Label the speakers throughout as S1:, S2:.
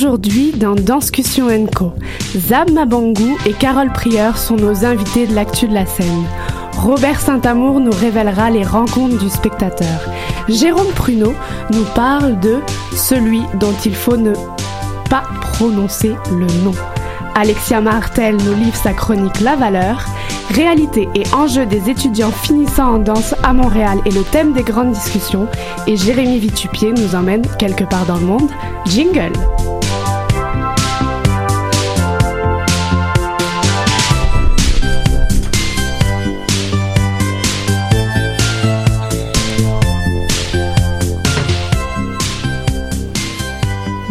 S1: Aujourd'hui, dans Danscussion Co, Zab Mabangu et Carole Prieur sont nos invités de l'actu de la scène. Robert Saint-Amour nous révélera les rencontres du spectateur. Jérôme Pruneau nous parle de celui dont il faut ne pas prononcer le nom. Alexia Martel nous livre sa chronique La Valeur. Réalité et enjeux des étudiants finissant en danse à Montréal est le thème des grandes discussions et Jérémy Vitupier nous emmène quelque part dans le monde. Jingle!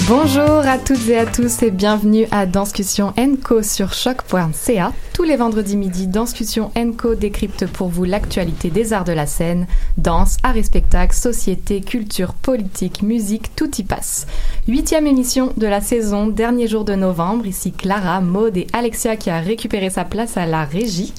S2: Bonjour à toutes et à tous et bienvenue à Danscussion Co sur choc.ca. Tous les vendredis midi, Danscussion Co décrypte pour vous l'actualité des arts de la scène, danse, arts et spectacles, société, culture, politique, musique, tout y passe. Huitième émission de la saison, dernier jour de novembre. Ici Clara, Maude et Alexia qui a récupéré sa place à la régie.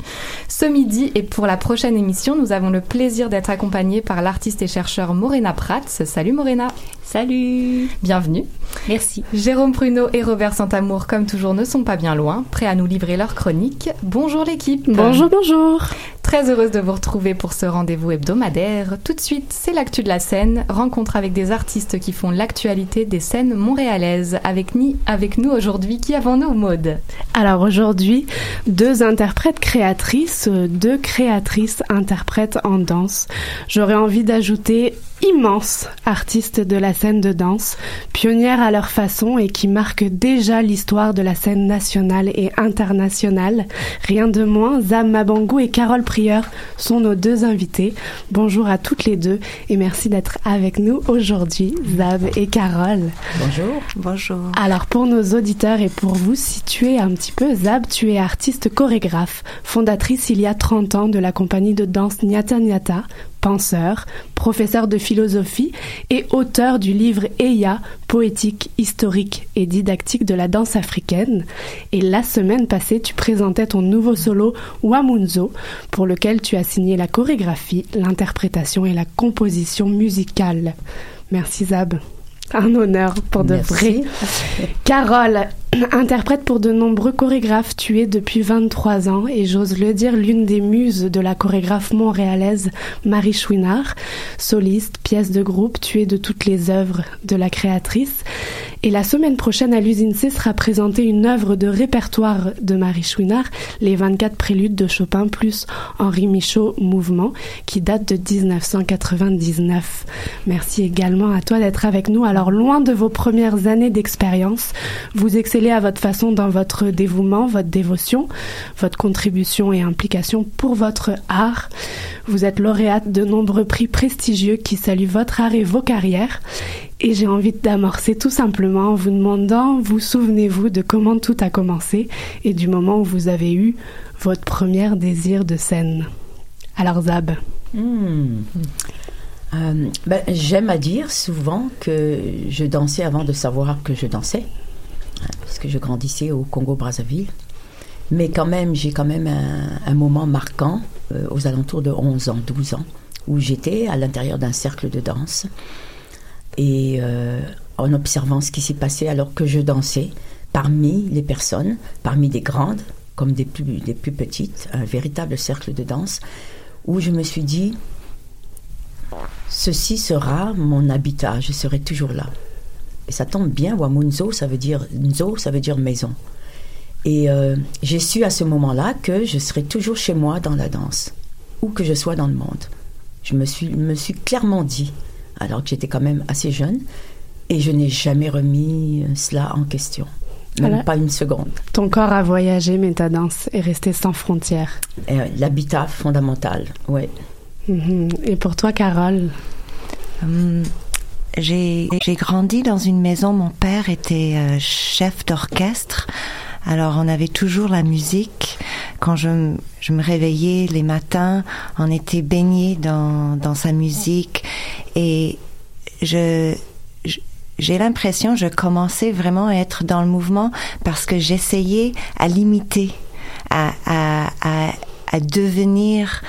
S2: Ce midi et pour la prochaine émission, nous avons le plaisir d'être accompagnés par l'artiste et chercheur Morena Prats. Salut Morena.
S3: Salut
S2: Bienvenue.
S3: Merci.
S2: Jérôme Pruneau et Robert Santamour, comme toujours, ne sont pas bien loin, prêts à nous livrer leur chronique. Bonjour l'équipe.
S1: Bonjour, bonjour.
S2: Très heureuse de vous retrouver pour ce rendez-vous hebdomadaire. Tout de suite, c'est l'actu de la scène, rencontre avec des artistes qui font l'actualité des scènes montréalaises. Avec, ni, avec nous aujourd'hui, qui avons-nous, Maude?
S1: Alors aujourd'hui, deux interprètes créatrices, deux créatrices interprètes en danse. J'aurais envie d'ajouter immenses artistes de la scène de danse, pionnières à leur façon et qui marquent déjà l'histoire de la scène nationale et internationale. Rien de moins, Zam Mabangu et Carole Prieur sont nos deux invités. Bonjour à toutes les deux et merci d'être avec nous aujourd'hui, Zab et Carole.
S3: Bonjour. Bonjour.
S1: Alors pour nos auditeurs et pour vous situer un petit peu, Zab, tu es artiste chorégraphe, fondatrice il y a 30 ans de la compagnie de danse Nyata Nyata, penseur, professeur de philosophie et auteur du livre Eya, poétique, historique et didactique de la danse africaine. Et la semaine passée, tu présentais ton nouveau solo Wamunzo, pour lequel tu as signé la chorégraphie, l'interprétation et la composition musicale. Merci Zab. Un honneur pour de vrai. Carole, interprète pour de nombreux chorégraphes, tu es depuis 23 ans et j'ose le dire l'une des muses de la chorégraphe montréalaise Marie Chouinard. Soliste, pièce de groupe, tu es de toutes les œuvres de la créatrice. Et la semaine prochaine à l'usine C sera présentée une œuvre de répertoire de Marie Chouinard, les 24 préludes de Chopin plus Henri Michaud Mouvement, qui date de 1999. Merci également à toi d'être avec nous. Alors loin de vos premières années d'expérience, vous excellez à votre façon dans votre dévouement, votre dévotion, votre contribution et implication pour votre art. Vous êtes lauréate de nombreux prix prestigieux qui saluent votre art et vos carrières. Et j'ai envie d'amorcer tout simplement en vous demandant, vous souvenez-vous de comment tout a commencé et du moment où vous avez eu votre premier désir de scène Alors Zab.
S3: Hmm. Euh, ben, J'aime à dire souvent que je dansais avant de savoir que je dansais, hein, puisque je grandissais au Congo-Brazzaville. Mais quand même, j'ai quand même un, un moment marquant euh, aux alentours de 11 ans, 12 ans, où j'étais à l'intérieur d'un cercle de danse et euh, en observant ce qui s'y passait alors que je dansais parmi les personnes, parmi des grandes comme des plus, des plus petites, un véritable cercle de danse, où je me suis dit, ceci sera mon habitat, je serai toujours là. Et ça tombe bien, Wamunzo, ça veut dire Nzo, ça veut dire maison. Et euh, j'ai su à ce moment-là que je serai toujours chez moi dans la danse, où que je sois dans le monde. Je me suis, me suis clairement dit, alors que j'étais quand même assez jeune, et je n'ai jamais remis cela en question. Même
S1: Voilà.
S3: pas une seconde.
S1: Ton corps a voyagé, mais ta danse est restée sans frontières.
S3: Euh, L'habitat fondamental, ouais.
S1: Mhm. Et pour toi, Carole?
S4: Hum, j'ai j'ai grandi dans une maison. Mon père était euh, chef d'orchestre. Alors on avait toujours la musique. Quand je, je me réveillais les matins, on était baigné dans, dans sa musique. Et je, j'ai l'impression je commençais vraiment à être dans le mouvement parce que j'essayais à l'imiter, à, à, à, devenir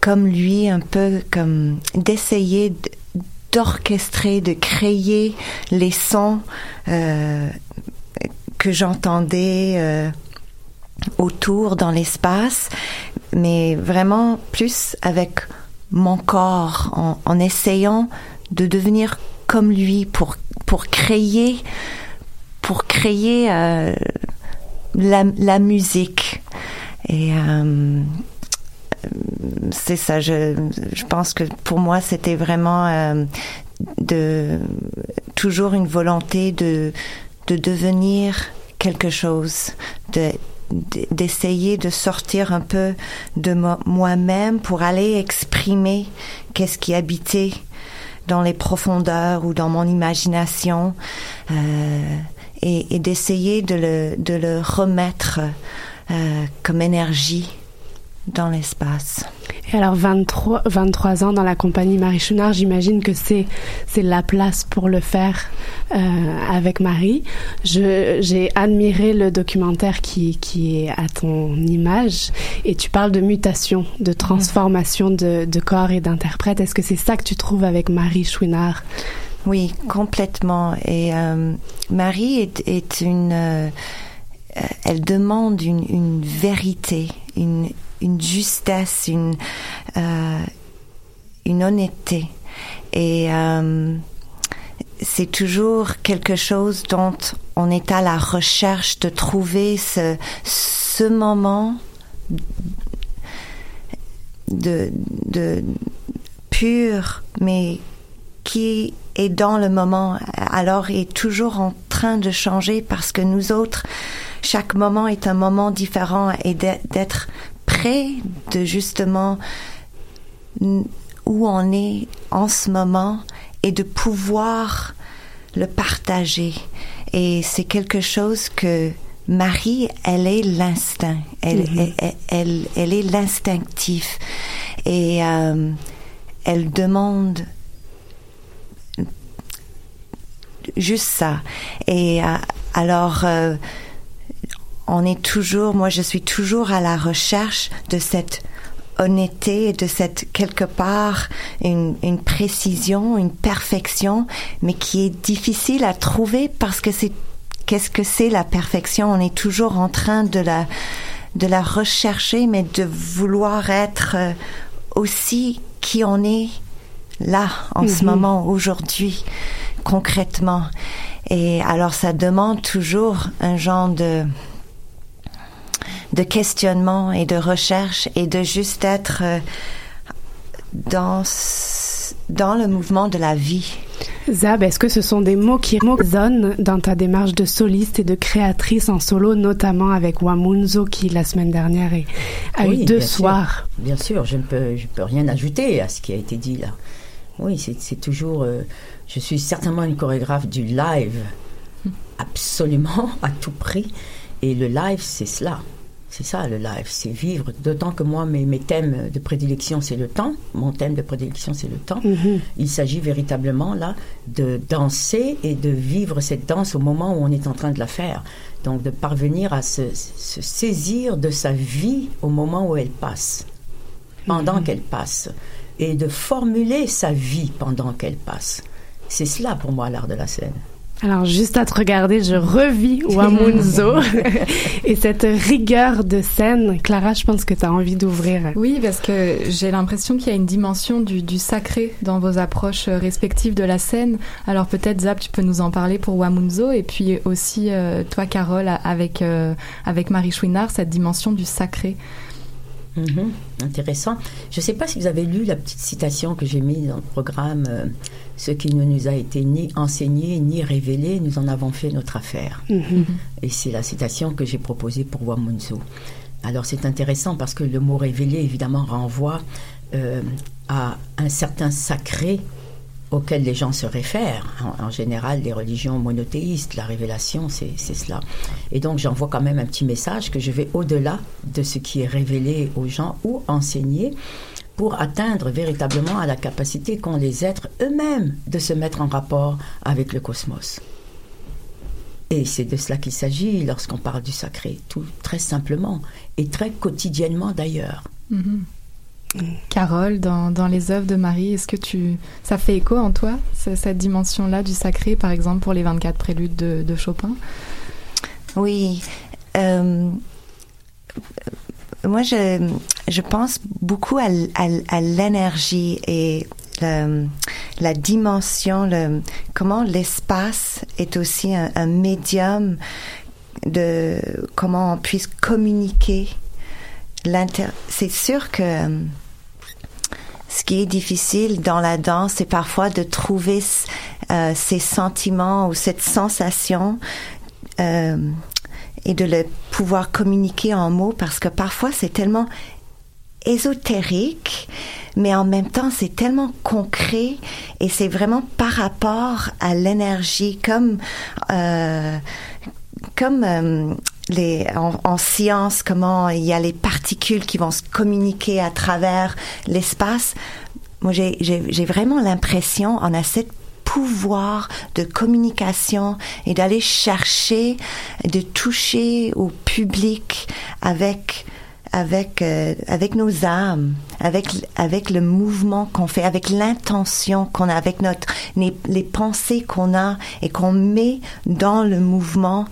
S4: comme lui, un peu comme d'essayer d'orchestrer, de créer les sons euh, que j'entendais euh, autour dans l'espace, mais vraiment plus avec mon corps, en, essayant de devenir comme lui pour pour créer pour créer euh, la, la musique. Et euh, c'est ça je, je pense que pour moi c'était vraiment de toujours une volonté de de devenir quelque chose de d'essayer de sortir un peu de mo- moi-même pour aller exprimer qu'est-ce qui habitait dans les profondeurs ou dans mon imagination euh, et, et d'essayer de le, de le remettre euh, comme énergie dans l'espace.
S1: Et alors 23, 23 ans dans la compagnie Marie Chouinard, j'imagine que c'est c'est la place pour le faire euh, avec Marie. J'ai admiré le documentaire qui qui est à ton image et tu parles de mutation, de transformation de, de corps et d'interprète. Est-ce que c'est ça que tu trouves avec Marie Chouinard
S4: Oui, complètement. Et euh, Marie est, est une, euh, elle demande une, une vérité, une, une justesse, une, euh, une honnêteté. Et euh, c'est toujours quelque chose dont on est à la recherche de trouver ce, ce moment de, de pur, mais qui est dans le moment, alors est toujours en train de changer parce que nous autres, chaque moment est un moment différent et d'être près de justement où on est en ce moment et de pouvoir le partager. Et c'est quelque chose que Marie, elle est l'instinct, elle,
S1: Mhm.
S4: elle, elle, elle est l'instinctif et euh, elle demande juste ça. Et euh, alors, euh, on est toujours, moi je suis toujours à la recherche de cette honnêteté, de cette quelque part une, une précision, une perfection, mais qui est difficile à trouver parce que c'est qu'est-ce que c'est la perfection? On est toujours en train de la de la rechercher, mais de vouloir être euh, aussi qui on est là en ce
S1: Mhm.
S4: moment aujourd'hui concrètement. Et alors ça demande toujours un genre de de questionnement et de recherche et de juste être euh, dans dans le mouvement de la vie.
S1: Zab, est-ce que ce sont des mots qui résonnent dans ta démarche de soliste et de créatrice en solo, notamment avec Wamunzo qui la semaine dernière a
S3: Oui,
S1: eu deux
S3: bien sûr.
S1: soirs?
S3: Bien sûr, je ne peux, je peux rien ajouter à ce qui a été dit là. Oui, c'est c'est toujours. euh, je suis certainement une chorégraphe du live, absolument, à tout prix. Et le live, c'est cela. C'est ça le live, c'est vivre. D'autant que moi, mes, mes thèmes de prédilection, c'est le temps. Mon thème de prédilection, c'est le temps.
S1: Mhm.
S3: Il s'agit véritablement là de danser et de vivre cette danse au moment où on est en train de la faire. Donc de parvenir à se, se saisir de sa vie au moment où elle passe, pendant qu'elle passe, et de formuler sa vie pendant qu'elle passe. C'est cela pour moi l'art de la scène.
S1: Alors, juste à te regarder, je revis Wamunzo et cette rigueur de scène. Clara, je pense que tu as envie d'ouvrir.
S2: Oui, parce que j'ai l'impression qu'il y a une dimension du, du sacré dans vos approches euh, respectives de la scène. Alors peut-être, Zap, tu peux nous en parler pour Wamunzo, et puis aussi euh, toi, Carole, avec, euh, avec Marie Chouinard, cette dimension du sacré.
S3: Mhm, Intéressant. Je ne sais pas si vous avez lu la petite citation que j'ai mise dans le programme. euh, ce qui ne nous a été ni enseigné ni révélé, nous en avons fait notre affaire.
S1: Mhm.
S3: Et c'est la citation que j'ai proposée pour Wamunzo. Alors c'est intéressant parce que le mot révélé, évidemment, renvoie euh, à un certain sacré auquel les gens se réfèrent. En, général, les religions monothéistes, la révélation, c'est cela. Et donc j'envoie quand même un petit message que je vais au-delà de ce qui est révélé aux gens ou enseigné pour atteindre véritablement à la capacité qu'ont les êtres eux-mêmes de se mettre en rapport avec le cosmos. Et c'est de cela qu'il s'agit lorsqu'on parle du sacré, tout très simplement et très quotidiennement d'ailleurs.
S2: Mhm. Carole, dans, dans les œuvres de Marie, est-ce que tu, ça fait écho en toi, cette dimension-là du sacré, par exemple, pour les 24 préludes de, Chopin?
S4: Oui. Euh, moi, je, je pense beaucoup à, l'énergie et la, dimension, le, comment l'espace est aussi un, un médium de comment on puisse communiquer c'est sûr que ce qui est difficile dans la danse, c'est parfois de trouver euh, ces sentiments ou cette sensation euh, et de le pouvoir communiquer en mots parce que parfois c'est tellement ésotérique, mais en même temps c'est tellement concret et c'est vraiment par rapport à l'énergie comme comme les, en, science, comment il y a les particules qui vont se communiquer à travers l'espace. Moi, j'ai vraiment l'impression, on a cette pouvoir de communication et d'aller chercher, de toucher au public avec avec euh, avec nos âmes, avec avec le mouvement qu'on fait, avec l'intention qu'on a, avec notre les pensées qu'on a et qu'on met dans le mouvement.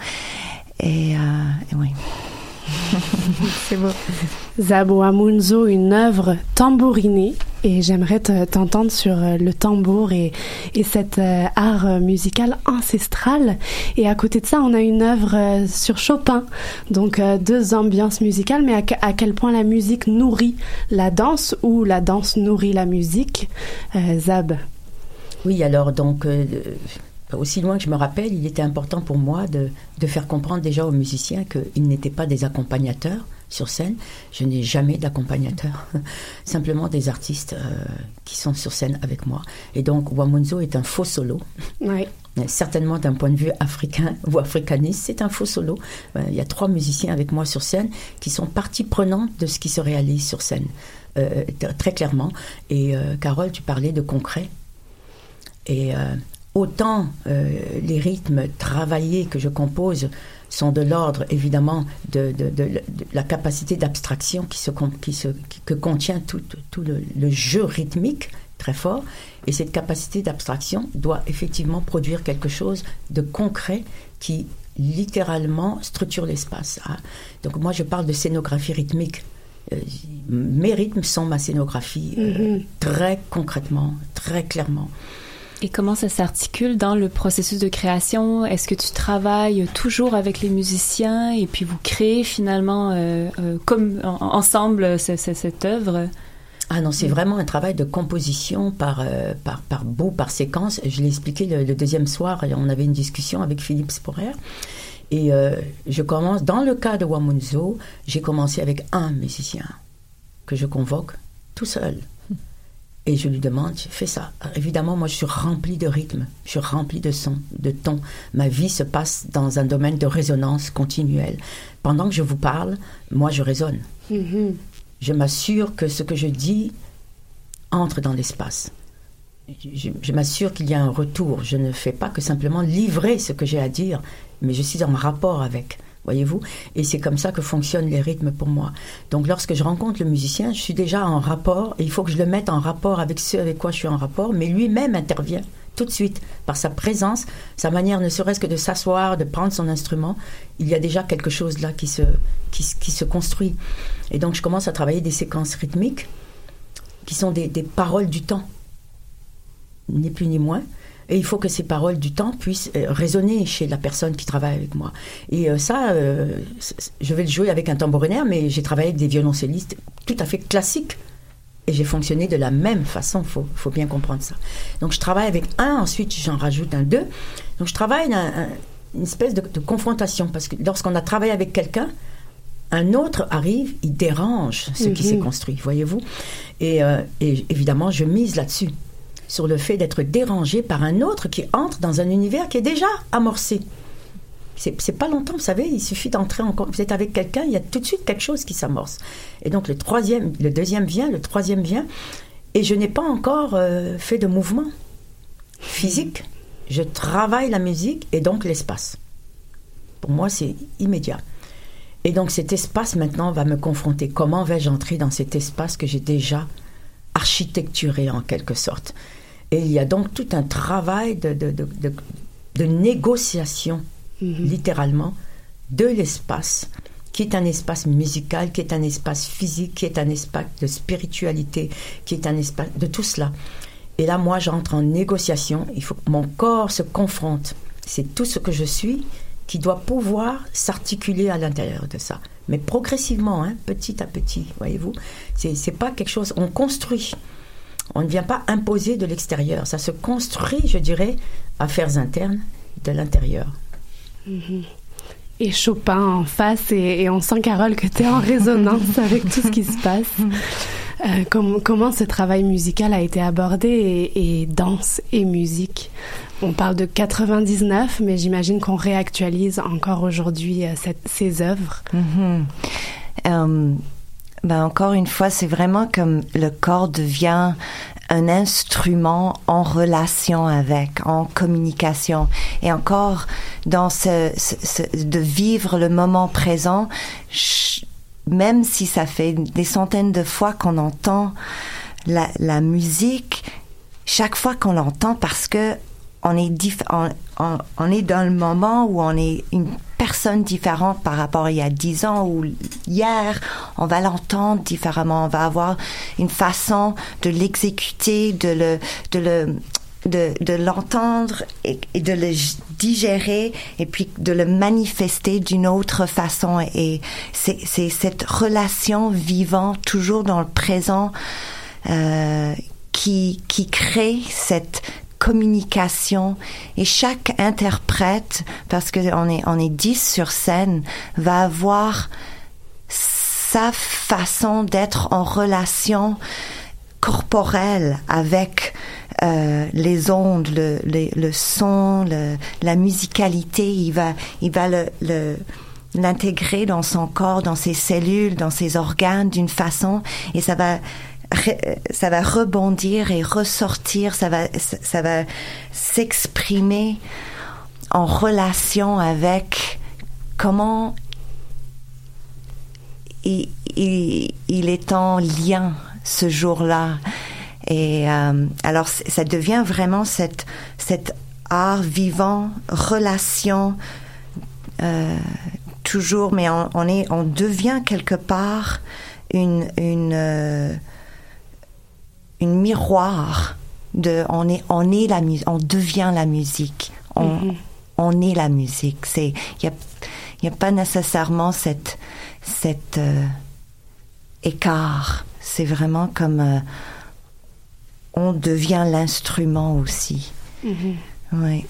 S4: Et, euh, oui.
S1: C'est beau. Zabo Amunzo, une œuvre tambourinée. Et j'aimerais t'entendre sur euh, le tambour et, et cet euh, art musical ancestral. Et à côté de ça, on a une œuvre sur Chopin. Donc deux ambiances musicales, mais à, quel point la musique nourrit la danse ou la danse nourrit la musique. Zab?
S3: Oui, alors donc aussi loin que je me rappelle, il était important pour moi de, de faire comprendre déjà aux musiciens qu'ils n'étaient pas des accompagnateurs sur scène. Je n'ai jamais d'accompagnateur, simplement des artistes euh, qui sont sur scène avec moi. Et donc, Wamunzo est un faux solo.
S1: Oui.
S3: Certainement d'un point de vue africain ou africaniste, c'est un faux solo. Euh, il y a trois musiciens avec moi sur scène qui sont partie prenante de ce qui se réalise sur scène, euh, très clairement. Et Carole, tu parlais de concret. Et autant euh, les rythmes travaillés que je compose sont de l'ordre évidemment de, la capacité d'abstraction qui se, qui se que contient tout, tout le, jeu rythmique très fort et cette capacité d'abstraction doit effectivement produire quelque chose de concret qui littéralement structure l'espace. Hein. Donc moi je parle de scénographie rythmique. Euh, mes rythmes sont ma scénographie euh, mm-hmm. très concrètement, très clairement.
S2: Et comment ça s'articule dans le processus de création? Est-ce que tu travailles toujours avec les musiciens et puis vous créez finalement euh, euh, comme ensemble cette œuvre?
S3: Ah non, c'est vraiment un travail de composition par, euh, par, par bout, par séquence. Je l'ai expliqué le, deuxième soir, on avait une discussion avec Philippe Sporer. Et je commence, dans le cas de Wamunzo, j'ai commencé avec un musicien que je convoque tout seul. Et je lui demande, fais ça. évidemment, moi, je suis remplie de rythme, je suis remplie de sons, de tons. Ma vie se passe dans un domaine de résonance continuelle. Pendant que je vous parle, moi, je résonne. Mm-hmm. Je m'assure que ce que je dis entre dans l'espace. Je, m'assure qu'il y a un retour. Je ne fais pas que simplement livrer ce que j'ai à dire, mais je suis en rapport avec voyez-vous Et c'est comme ça que fonctionnent les rythmes pour moi. Donc lorsque je rencontre le musicien, je suis déjà en rapport, et il faut que je le mette en rapport avec ceux avec quoi je suis en rapport, mais lui-même intervient tout de suite par sa présence, sa manière ne serait-ce que de s'asseoir, de prendre son instrument, il y a déjà quelque chose là qui se, qui, se construit. Et donc je commence à travailler des séquences rythmiques qui sont des, des paroles du temps, ni plus ni moins. Et il faut que ces paroles du temps puissent euh, résonner chez la personne qui travaille avec moi. Et euh, ça, euh, je vais le jouer avec un tambourinaire, mais j'ai travaillé avec des violoncellistes tout à fait classiques. Et j'ai fonctionné de la même façon, il faut, faut, bien comprendre ça. Donc je travaille avec un, ensuite j'en rajoute un deux. Donc je travaille une espèce de, confrontation, parce que lorsqu'on a travaillé avec quelqu'un, un autre arrive, il dérange ce qui s'est mhm. construit, voyez-vous. Et, et évidemment, je mise là-dessus sur le fait d'être dérangé par un autre qui entre dans un univers qui est déjà amorcé. C'est pas longtemps, vous savez, il suffit d'entrer en vous êtes avec quelqu'un, il y a tout de suite quelque chose qui s'amorce. Et donc le troisième, le deuxième vient, le troisième vient, et je n'ai pas encore euh, fait de mouvement physique. Je travaille la musique et donc l'espace. Pour moi, c'est immédiat. Et donc cet espace maintenant va me confronter. Comment vais-je entrer dans cet espace que j'ai déjà architecturé en quelque sorte? Et il y a donc tout un travail de, de, de, de négociation, littéralement, de l'espace qui est un espace musical, qui est un espace physique, qui est un espace de spiritualité, qui est un espace de tout cela. Et là, moi, j'entre en négociation. Il faut que mon corps se confronte. C'est tout ce que je suis qui doit pouvoir s'articuler à l'intérieur de ça. Mais progressivement, hein, petit à petit, voyez-vous. C'est, c'est pas quelque chose. On construit. On ne vient pas imposer de l'extérieur. Ça se construit, je dirais, affaires internes de l'intérieur.
S1: Mhm. Et Chopin en face, et, et on sent, Carole, que tu es en résonance avec tout ce qui se passe. Euh, com- comment ce travail musical a été abordé et, et danse et musique? On parle de 99, mais j'imagine qu'on réactualise encore aujourd'hui euh, ces œuvres.
S4: Mhm. Euh, ben encore une fois, c'est vraiment comme le corps devient un instrument en relation avec, en communication. Et encore, dans ce, ce- ce- de vivre le moment présent, même si ça fait des centaines de fois qu'on entend la musique, chaque fois qu'on l'entend, parce que on est, on, est dans le moment où on est une personne différente par rapport à il y a dix ans ou hier, on va l'entendre différemment, on va avoir une façon de l'exécuter, de le, de le, de, l'entendre et, de le digérer et puis de le manifester d'une autre façon. Et c'est c'est cette relation vivante, toujours dans le présent, euh, qui, qui crée cette communication et chaque interprète, parce que on est, on est 10 sur scène, va avoir sa façon d'être en relation corporelle avec euh, les ondes, le, le, le son, le, la musicalité. Il va, il va le, l'intégrer dans son corps, dans ses cellules, dans ses organes d'une façon, et ça va ça va rebondir et ressortir, ça va ça va s'exprimer en relation avec comment il, est en lien ce jour-là. Et euh, alors, ça devient vraiment cette, cet art vivant, relation, euh, toujours, mais on, on, est, on devient quelque part une, une, euh, une miroir de, on est, on est la musique, on devient la musique, on,
S1: Mhm.
S4: on est la musique. C'est, il y a, y a pas nécessairement cette, cette euh, écart. C'est vraiment comme euh, on devient l'instrument aussi.
S1: Mhm.
S4: Oui.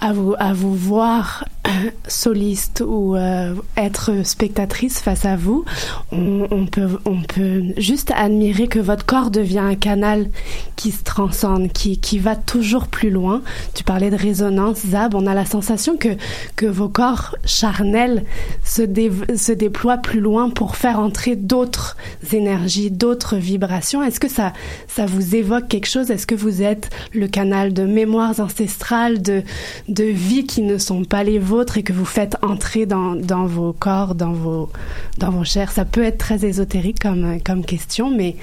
S1: à vous, à vous voir soliste ou euh, être spectatrice face à vous, on, peut, on peut juste admirer que votre corps devient un canal qui se transcende, qui, qui va toujours plus loin. Tu parlais de résonance, Zab, on a la sensation que, que vos corps charnels se, dé, se déploient plus loin pour faire entrer d'autres énergies, d'autres vibrations. Est-ce que ça, ça vous évoque quelque chose? Est-ce que vous êtes le canal de mémoires ancestrales, de, de vies qui ne sont pas les vôtres? Et que vous faites entrer dans, dans vos corps, dans vos, dans vos chairs Ça peut être très ésotérique comme, comme question, mais,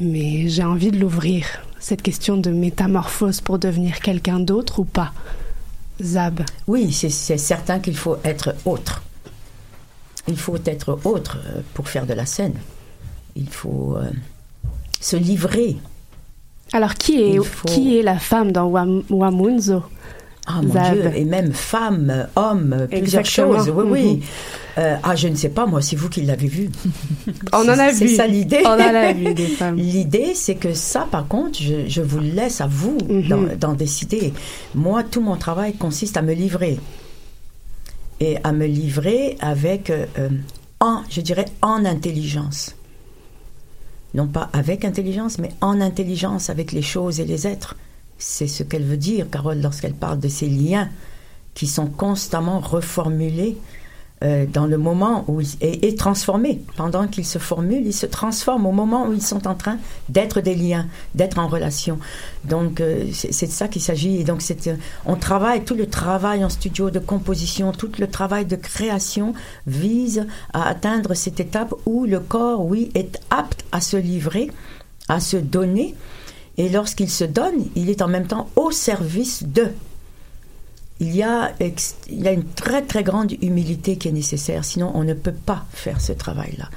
S1: mais j'ai envie de l'ouvrir, cette question de métamorphose pour devenir quelqu'un d'autre ou pas Zab.
S3: Oui, c'est certain qu'il faut être autre. Il faut être autre euh, pour faire de la scène. Il faut euh, se livrer.
S1: Alors, qui est,
S3: faut-
S1: qui est la femme dans Wam- Wamunzo
S3: Ah mon
S1: Zab.
S3: Dieu, et même femme, homme, plusieurs
S1: Exactement.
S3: choses. Oui, oui.
S1: Mhm.
S3: Euh, ah, je ne sais pas, moi, c'est vous qui l'avez vu.
S1: On en a
S3: C'est
S1: vu.
S3: ça l'idée.
S1: On en a vu des femmes.
S3: L'idée, c'est que ça, par contre, je, je vous laisse à vous
S1: Mhm.
S3: d'en- d'en décider. Moi, tout mon travail consiste à me livrer. Et à me livrer avec, euh, en, je dirais, en intelligence. Non pas avec intelligence, mais en intelligence avec les choses et les êtres. C'est ce qu'elle veut dire, Carole, lorsqu'elle parle de ces liens qui sont constamment reformulés euh, dans le moment où il est, transformé. Pendant qu'il se formule, il se transforme au moment où ils sont en train d'être des liens, d'être en relation. Donc euh, c'est de ça qu'il s'agit. Et donc euh, on travaille, tout le travail en studio de composition, tout le travail de création vise à atteindre cette étape où le corps, oui, est apte à se livrer, à se donner. Et lorsqu'il se donne, il est en même temps au service de il y, a, il y a une très très grande humilité qui est nécessaire, sinon on ne peut pas faire ce travail-là.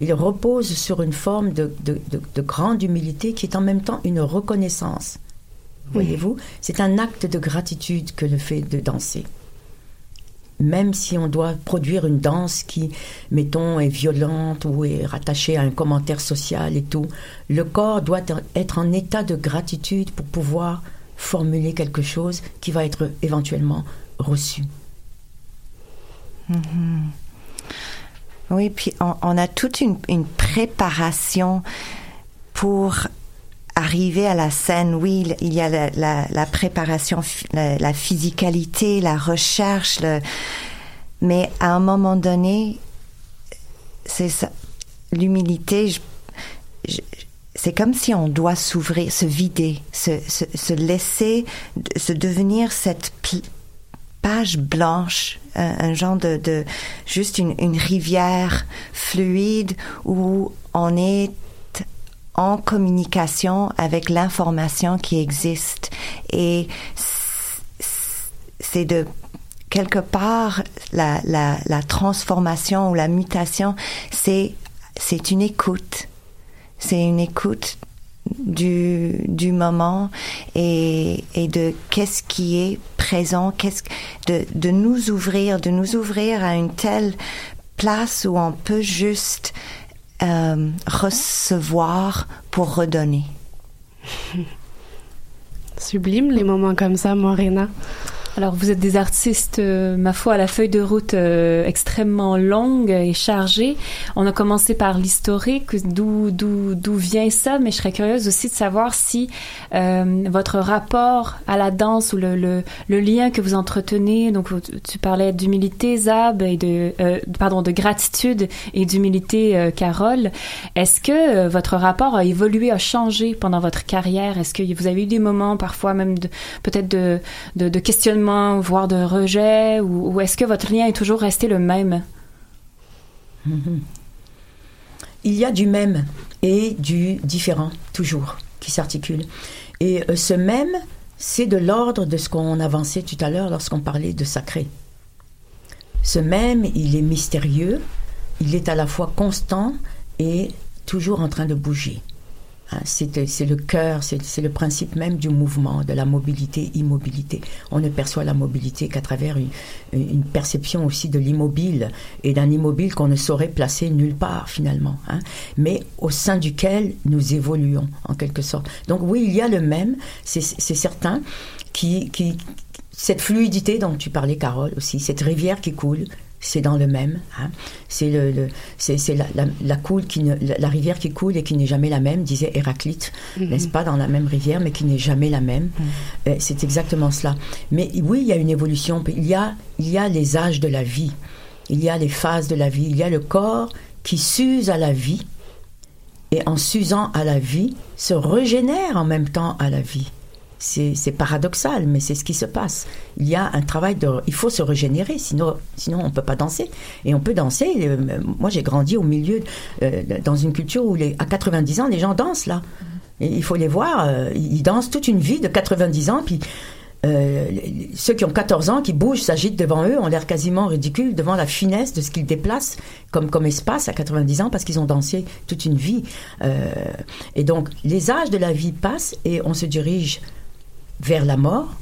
S3: Il repose sur une forme de, de, de, grande humilité qui est en même temps une reconnaissance. Voyez-vous, c'est un acte de gratitude que le fait de danser. Même si on doit produire une danse qui, mettons, est violente ou est rattachée à un commentaire social et tout, le corps doit être en état de gratitude pour pouvoir formuler quelque chose qui va être éventuellement reçu.
S4: Mm-hmm. Oui, puis on, a toute une, préparation pour arriver à la scène. Oui, il y a la, préparation, la, physicalité, la recherche, mais à un moment donné, c'est ça. L'humilité, c'est comme si on doit s'ouvrir, se vider, se, laisser, se devenir cette page blanche, un, genre de, juste une, rivière fluide où on est en communication avec l'information qui existe. Et c'est de quelque part la, transformation ou la mutation, c'est c'est une écoute. C'est une écoute du, du moment et, et de qu'est-ce qui est présent, qu'est-ce de, de nous ouvrir, de nous ouvrir à une telle place où on peut juste euh, recevoir pour redonner.
S1: Sublime les moments comme ça, Morena.
S2: Alors, vous êtes des artistes, euh, ma foi, à la feuille de route euh, extrêmement longue et chargée. On a commencé par l'historique, d'où d'où d'où vient ça, mais je serais curieuse aussi de savoir si euh, votre rapport à la danse ou le, le, le, lien que vous entretenez. Donc, tu parlais d'humilité, Zab, et de pardon de gratitude et d'humilité, Carole. Est-ce que votre rapport a évolué, a changé pendant votre carrière? Est-ce que vous avez eu des moments, parfois même peut-être de, de, de questionnement voire de rejet, ou, est-ce que votre lien est toujours resté le même?
S3: Il y a du même et du différent, toujours, qui s'articule. Et euh, ce même, c'est de l'ordre de ce qu'on avançait tout à l'heure lorsqu'on parlait de sacré. Ce même, il est mystérieux, il est à la fois constant et toujours en train de bouger. Hein, c'est le cœur, c'est le principe même du mouvement, de la mobilité-immobilité. On ne perçoit la mobilité qu'à travers une, perception aussi de l'immobile et d'un immobile qu'on ne saurait placer nulle part finalement, hein, mais au sein duquel nous évoluons en quelque sorte. Donc oui, il y a le même, c'est certain, qui, qui, cette fluidité dont tu parlais, Carole, aussi, cette rivière qui coule, c'est dans le même. Hein. C'est le, c'est, la, la, coule qui la rivière qui coule et qui n'est jamais la même, disait Héraclite, mhm. n'est-ce pas, dans la même rivière, mais qui n'est jamais la même. Mhm. Euh, c'est exactement cela. Mais oui, il y a une évolution. Il y a, il y a les âges de la vie. Il y a les phases de la vie. Il y a le corps qui s'use à la vie et en s'usant à la vie se régénère en même temps à la vie c'est paradoxal, mais c'est ce qui se passe. Il y a un travail de... Il faut se régénérer, sinon, sinon on ne peut pas danser. Et on peut danser. Euh, moi, j'ai grandi au milieu, euh, dans une culture où à 90 ans, les gens dansent, là. Il faut les voir. Euh, ils dansent toute une vie de 90 ans, puis... ceux qui ont 14 ans, qui bougent, s'agitent devant eux, ont l'air quasiment ridicules devant la finesse de ce qu'ils déplacent comme, comme espace à 90 ans parce qu'ils ont dansé toute une vie. et donc, les âges de la vie passent et on se dirige vers la mort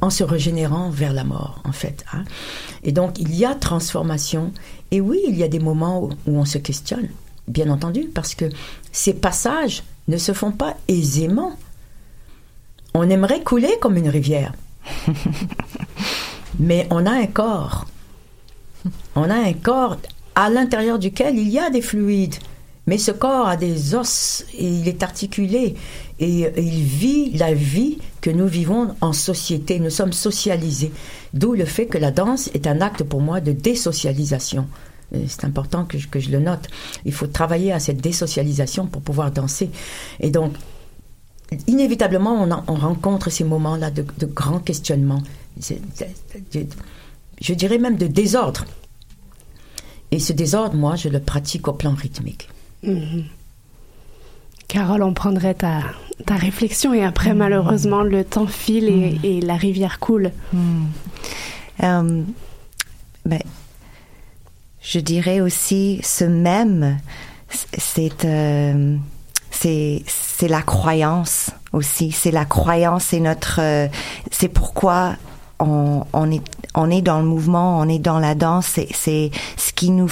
S3: en se régénérant vers la mort, en fait. Hein. Et donc, il y a transformation. Et oui, il y a des moments où, on se questionne, bien entendu, parce que ces passages ne se font pas aisément. On aimerait couler comme une rivière. Mais on a un corps. On a un corps à l'intérieur duquel il y a des fluides. Mais ce corps a des os et il est articulé et, il vit la vie que nous vivons en société. Nous sommes socialisés. D'où le fait que la danse est un acte pour moi de désocialisation. C'est important que je, le note. Il faut travailler à cette désocialisation pour pouvoir danser. Et donc, inévitablement, on, en- on rencontre ces moments-là de, grands questionnements. Je dirais même de désordre. Et ce désordre, moi, je le pratique au plan rythmique.
S1: Mhm. Carole, on prendrait ta, ta réflexion et après, malheureusement, le temps file et, et la rivière coule.
S4: Euh, ben, je dirais aussi ce même, c'est euh, c'est c'est la croyance aussi. C'est la croyance et notre, euh, c'est pourquoi on, on est on est dans le mouvement, on est dans la danse. C'est c'est ce qui nous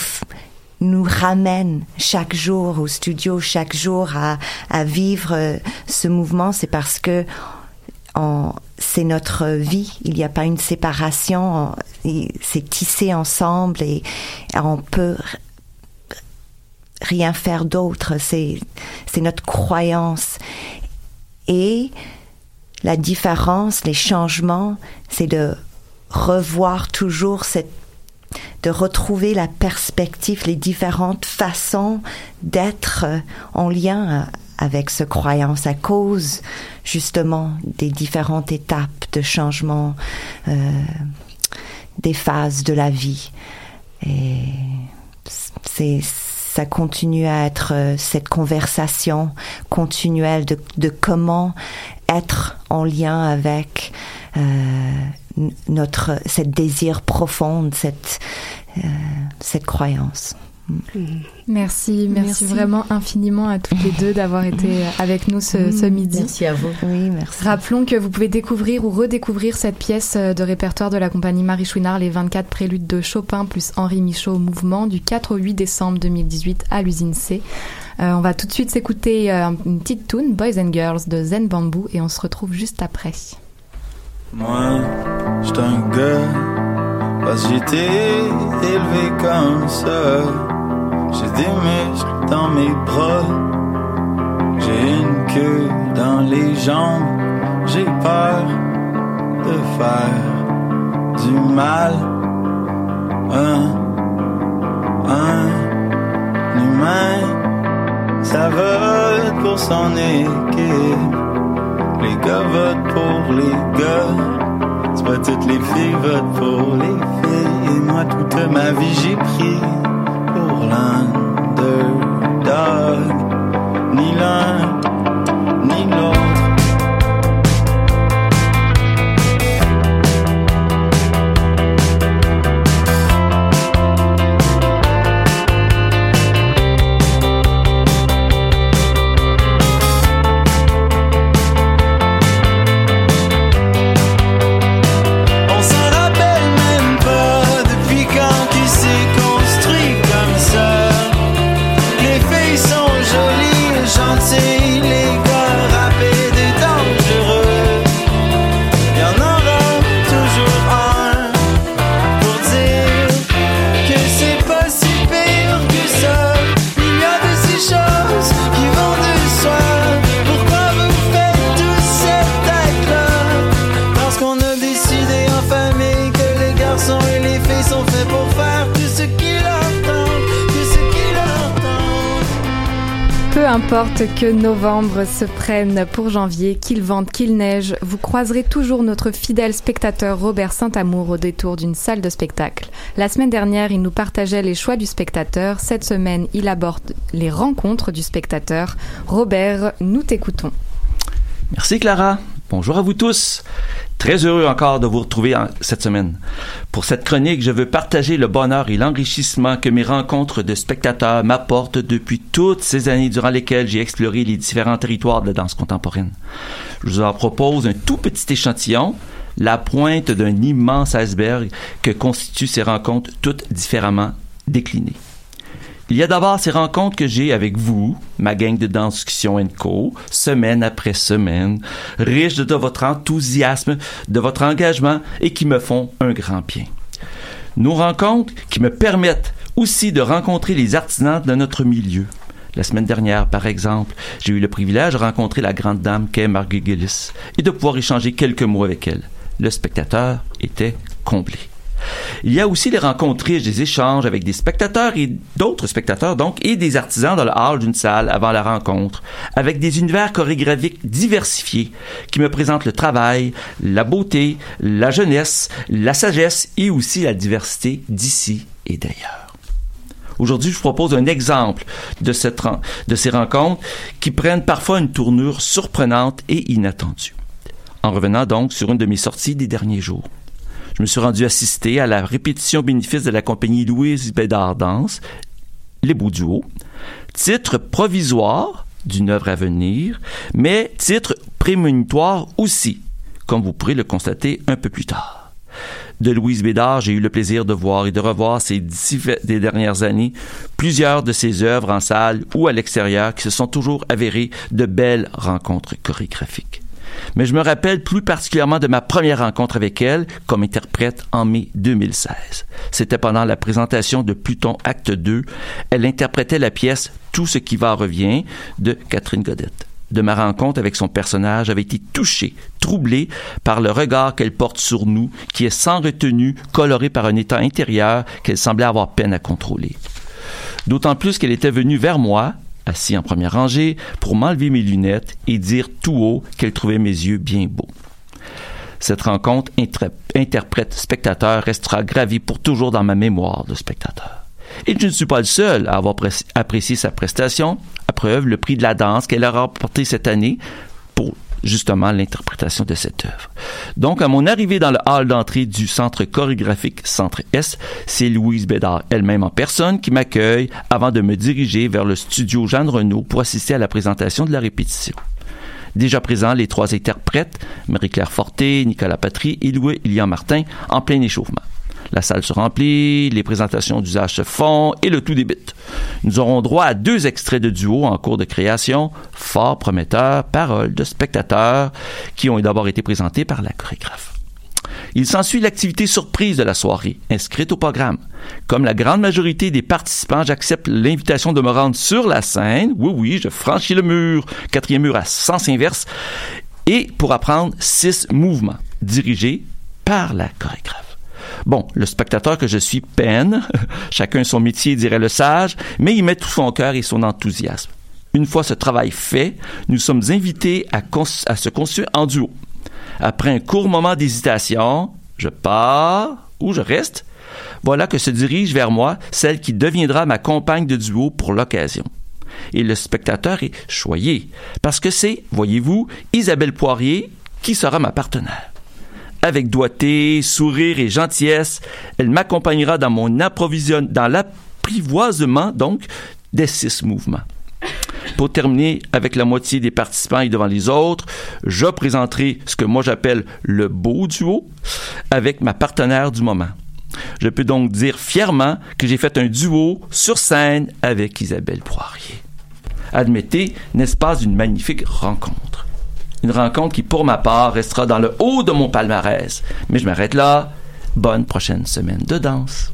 S4: nous ramène chaque jour au studio, chaque jour à, vivre euh, ce mouvement, c'est parce que c'est notre vie. Il n'y a pas une séparation. C'est tissé ensemble et on peut rien faire d'autre. C'est notre croyance. Et la différence, les changements, c'est de revoir toujours cette de retrouver la perspective, les différentes façons d'être euh, en lien euh, avec ce croyance à cause justement des différentes étapes de changement, euh, des phases de la vie. Et c'est ça continue à être euh, cette conversation continuelle de, de comment être en lien avec euh, notre cette désir profonde, cette euh, cette croyance.
S2: Merci, merci,
S4: Merci.
S2: vraiment infiniment à toutes les deux d'avoir été avec nous ce, ce midi.
S3: Merci à vous.
S4: Oui, merci.
S2: Rappelons que vous pouvez découvrir ou redécouvrir cette pièce euh, de répertoire de la compagnie Marie Chouinard, les 24 préludes de Chopin plus Henri Michaud au mouvement du 4 au 8 décembre 2018 à l'usine C. Euh, on va tout de suite s'écouter une petite tune, Boys and Girls de Zen Bamboo, et on se retrouve juste après.
S5: Moi, j'étais un gars, parce que j'ai élevé comme ça. J'ai des muscles dans mes bras, j'ai une queue dans les jambes. J'ai peur de faire du mal. Un, un humain, ça vote pour son équipe. Les gars votent pour les gars. C'est pas toutes les filles votent pour les filles. Et moi, toute ma vie, j'ai pris pour l'underdog. Ni l'un, ni l'autre.
S2: Peu importe que novembre se prenne pour janvier, qu'il vente, qu'il neige, vous croiserez toujours notre fidèle spectateur Robert Saint-Amour au détour d'une salle de spectacle. La semaine dernière, il nous partageait les choix du spectateur. Cette semaine, il aborde les rencontres du spectateur. Robert, nous t'écoutons.
S6: Merci Clara. Bonjour à vous tous. Très heureux encore de vous retrouver cette semaine. Pour cette chronique, je veux partager le bonheur et l'enrichissement que mes rencontres de spectateurs m'apportent depuis toutes ces années durant lesquelles j'ai exploré les différents territoires de la danse contemporaine. Je vous en propose un tout petit échantillon, la pointe d'un immense iceberg que constituent ces rencontres toutes différemment déclinées. Il y a d'abord ces rencontres que j'ai avec vous, ma gang de Danscussion Co, semaine après semaine, riches de votre enthousiasme, de votre engagement et qui me font un grand bien. Nos rencontres qui me permettent aussi de rencontrer les artisans de notre milieu, La semaine dernière, par exemple, j'ai eu le privilège de rencontrer la grande dame qu'est Marguerite Gillis et de pouvoir échanger quelques mots avec elle. Le spectateur était comblé. Il y a aussi les rencontres riches, des échanges avec des spectateurs et d'autres spectateurs, donc, et des artisans dans le hall d'une salle avant la rencontre, avec des univers chorégraphiques diversifiés qui me présentent le travail, la beauté, la jeunesse, la sagesse et aussi la diversité d'ici et d'ailleurs. Aujourd'hui, je vous propose un exemple de, de ces rencontres qui prennent parfois une tournure surprenante et inattendue. En revenant donc sur une de mes sorties des derniers jours. Je me suis rendu assister à la répétition bénéfice de la compagnie Louise Bédard Danse, Les Beaux Duos, titre provisoire d'une œuvre à venir, mais titre prémonitoire aussi, comme vous pourrez le constater un peu plus tard. De Louise Bédard, j'ai eu le plaisir de voir et de revoir ces dix dernières années plusieurs de ses œuvres en salle ou à l'extérieur qui se sont toujours avérées de belles rencontres chorégraphiques. Mais je me rappelle plus particulièrement de ma première rencontre avec elle comme interprète en mai 2016. C'était pendant la présentation de Pluton Acte 2. Elle interprétait la pièce Tout ce qui va revient de Catherine Godette. De ma rencontre avec son personnage, j'avais été touché, troublé par le regard qu'elle porte sur nous, qui est sans retenue, coloré par un état intérieur qu'elle semblait avoir peine à contrôler. D'autant plus qu'elle était venue vers moi, assis en première rangée, pour m'enlever mes lunettes et dire tout haut qu'elle trouvait mes yeux bien beaux. Cette rencontre intra- interprète-spectateur restera gravée pour toujours dans ma mémoire de spectateur. Et je ne suis pas le seul à avoir pré- apprécié sa prestation, à preuve le prix de la danse qu'elle a remporté cette année pour justement l'interprétation de cette œuvre. Donc, à mon arrivée dans le hall d'entrée du centre chorégraphique Centre S, c'est Louise Bédard elle-même en personne qui m'accueille avant de me diriger vers le studio Jeanne Renaud pour assister à la présentation de la répétition. Déjà présents, les trois interprètes, Marie-Claire Forté, Nicolas Patry et Louis Ilian Martin, en plein échauffement. La salle se remplit, les présentations d'usage se font et le tout débute. Nous aurons droit à deux extraits de duo en cours de création, fort prometteurs, paroles de spectateurs, qui ont d'abord été présentés par la chorégraphe. Il s'ensuit l'activité surprise de la soirée, inscrite au programme. Comme la grande majorité des participants, j'accepte l'invitation de me rendre sur la scène. Oui, oui, je franchis le mur, quatrième mur à sens inverse, et pour apprendre six mouvements dirigés par la chorégraphe. Bon, le spectateur que je suis peine, chacun son métier dirait le sage, mais il met tout son cœur et son enthousiasme. Une fois ce travail fait, nous sommes invités à, se construire en duo. Après un court moment d'hésitation, je pars ou je reste. Voilà que se dirige vers moi celle qui deviendra ma compagne de duo pour l'occasion. Et le spectateur est choyé, parce que c'est, voyez-vous, Isabelle Poirier qui sera ma partenaire. Avec doigté, sourire et gentillesse, elle m'accompagnera dans mon approvisionnement, dans l'apprivoisement donc des six mouvements. Pour terminer avec la moitié des participants et devant les autres, je présenterai ce que moi j'appelle le beau duo avec ma partenaire du moment. Je peux donc dire fièrement que j'ai fait un duo sur scène avec Isabelle Poirier. Admettez, n'est-ce pas une magnifique rencontre? Une rencontre qui, pour ma part, restera dans le haut de mon palmarès. Mais je m'arrête là. Bonne prochaine semaine de danse.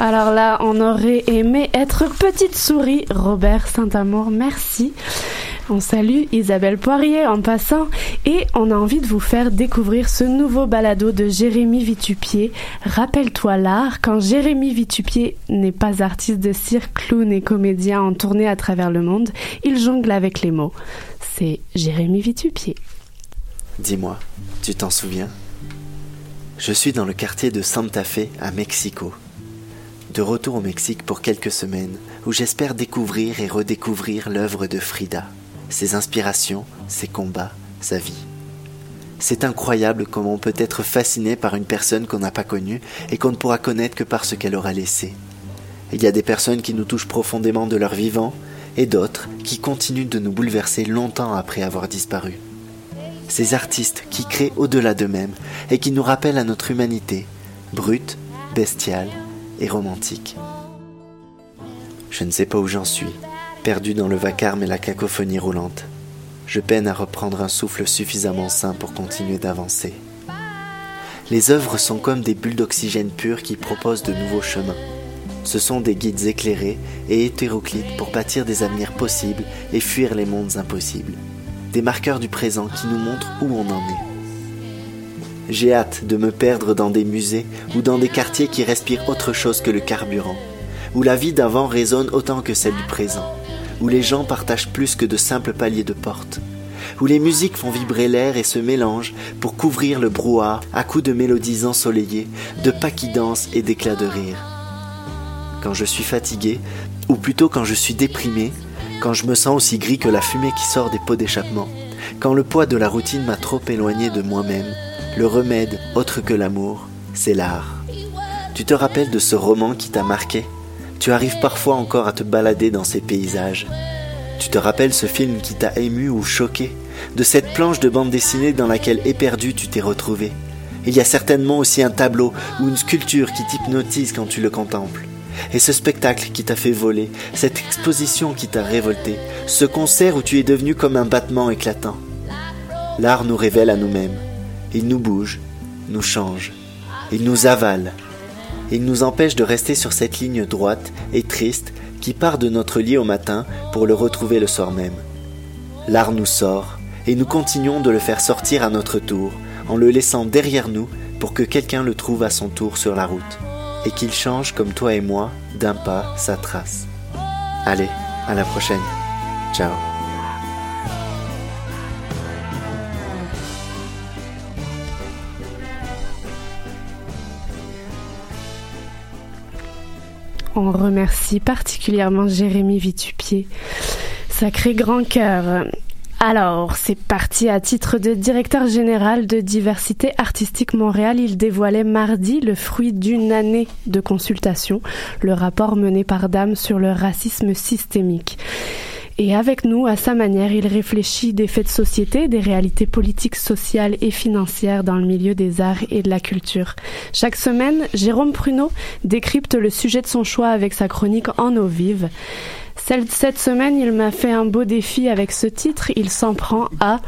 S1: Alors là, on aurait aimé être petite souris. Robert Saint-Amour, merci. On salue Isabelle Poirier en passant et on a envie de vous faire découvrir ce nouveau balado de Jérémy Vitupier. Rappelle-toi l'art, quand Jérémy Vitupier n'est pas artiste de cirque, clown et comédien en tournée à travers le monde, il jongle avec les mots. C'est Jérémy Vitupier.
S7: Dis-moi, tu t'en souviens? Je suis dans le quartier de Santa Fe à Mexico. De retour au Mexique pour quelques semaines, où j'espère découvrir et redécouvrir l'œuvre de Frida, ses inspirations, ses combats, sa vie. C'est incroyable comment on peut être fasciné par une personne qu'on n'a pas connue et qu'on ne pourra connaître que par ce qu'elle aura laissé. Il y a des personnes qui nous touchent profondément de leur vivant et d'autres qui continuent de nous bouleverser longtemps après avoir disparu. Ces artistes qui créent au-delà d'eux-mêmes et qui nous rappellent à notre humanité, brute, bestiale et romantique. Je ne sais pas où j'en suis, perdu dans le vacarme et la cacophonie roulante. Je peine à reprendre un souffle suffisamment sain pour continuer d'avancer. Les œuvres sont comme des bulles d'oxygène pur qui proposent de nouveaux chemins. Ce sont des guides éclairés et hétéroclites pour bâtir des avenirs possibles et fuir les mondes impossibles. Des marqueurs du présent qui nous montrent où on en est. J'ai hâte de me perdre dans des musées ou dans des quartiers qui respirent autre chose que le carburant, où la vie d'avant résonne autant que celle du présent, où les gens partagent plus que de simples paliers de porte, où les musiques font vibrer l'air et se mélangent pour couvrir le brouhaha à coups de mélodies ensoleillées, de pas qui dansent et d'éclats de rire. Quand je suis fatigué, ou plutôt quand je suis déprimé, quand je me sens aussi gris que la fumée qui sort des pots d'échappement, quand le poids de la routine m'a trop éloigné de moi-même, le remède, autre que l'amour, c'est l'art. Tu te rappelles de ce roman qui t'a marqué? Tu arrives parfois encore à te balader dans ces paysages. Tu te rappelles ce film qui t'a ému ou choqué? De cette planche de bande dessinée dans laquelle éperdu tu t'es retrouvé? Il y a certainement aussi un tableau ou une sculpture qui t'hypnotise quand tu le contemples. Et ce spectacle qui t'a fait voler, cette exposition qui t'a révolté, ce concert où tu es devenu comme un battement éclatant. L'art nous révèle à nous-mêmes. Il nous bouge, nous change, il nous avale. Il nous empêche de rester sur cette ligne droite et triste qui part de notre lit au matin pour le retrouver le soir même. L'art nous sort, et nous continuons de le faire sortir à notre tour, en le laissant derrière nous pour que quelqu'un le trouve à son tour sur la route, et qu'il change comme toi et moi, d'un pas, sa trace. Allez, à la prochaine. Ciao.
S1: On remercie particulièrement Jérémy Vitupier. Sacré grand cœur. Alors, c'est parti. À titre de directeur général de Diversité Artistique Montréal, il dévoilait mardi le fruit d'une année de consultation, le rapport mené par Dame sur le racisme systémique. Et avec nous, à sa manière, il réfléchit des faits de société, des réalités politiques, sociales et financières dans le milieu des arts et de la culture. Chaque semaine, Jérôme Pruneau décrypte le sujet de son choix avec sa chronique En eau vive. Cette semaine, il m'a fait un beau défi avec ce titre. Il s'en prend à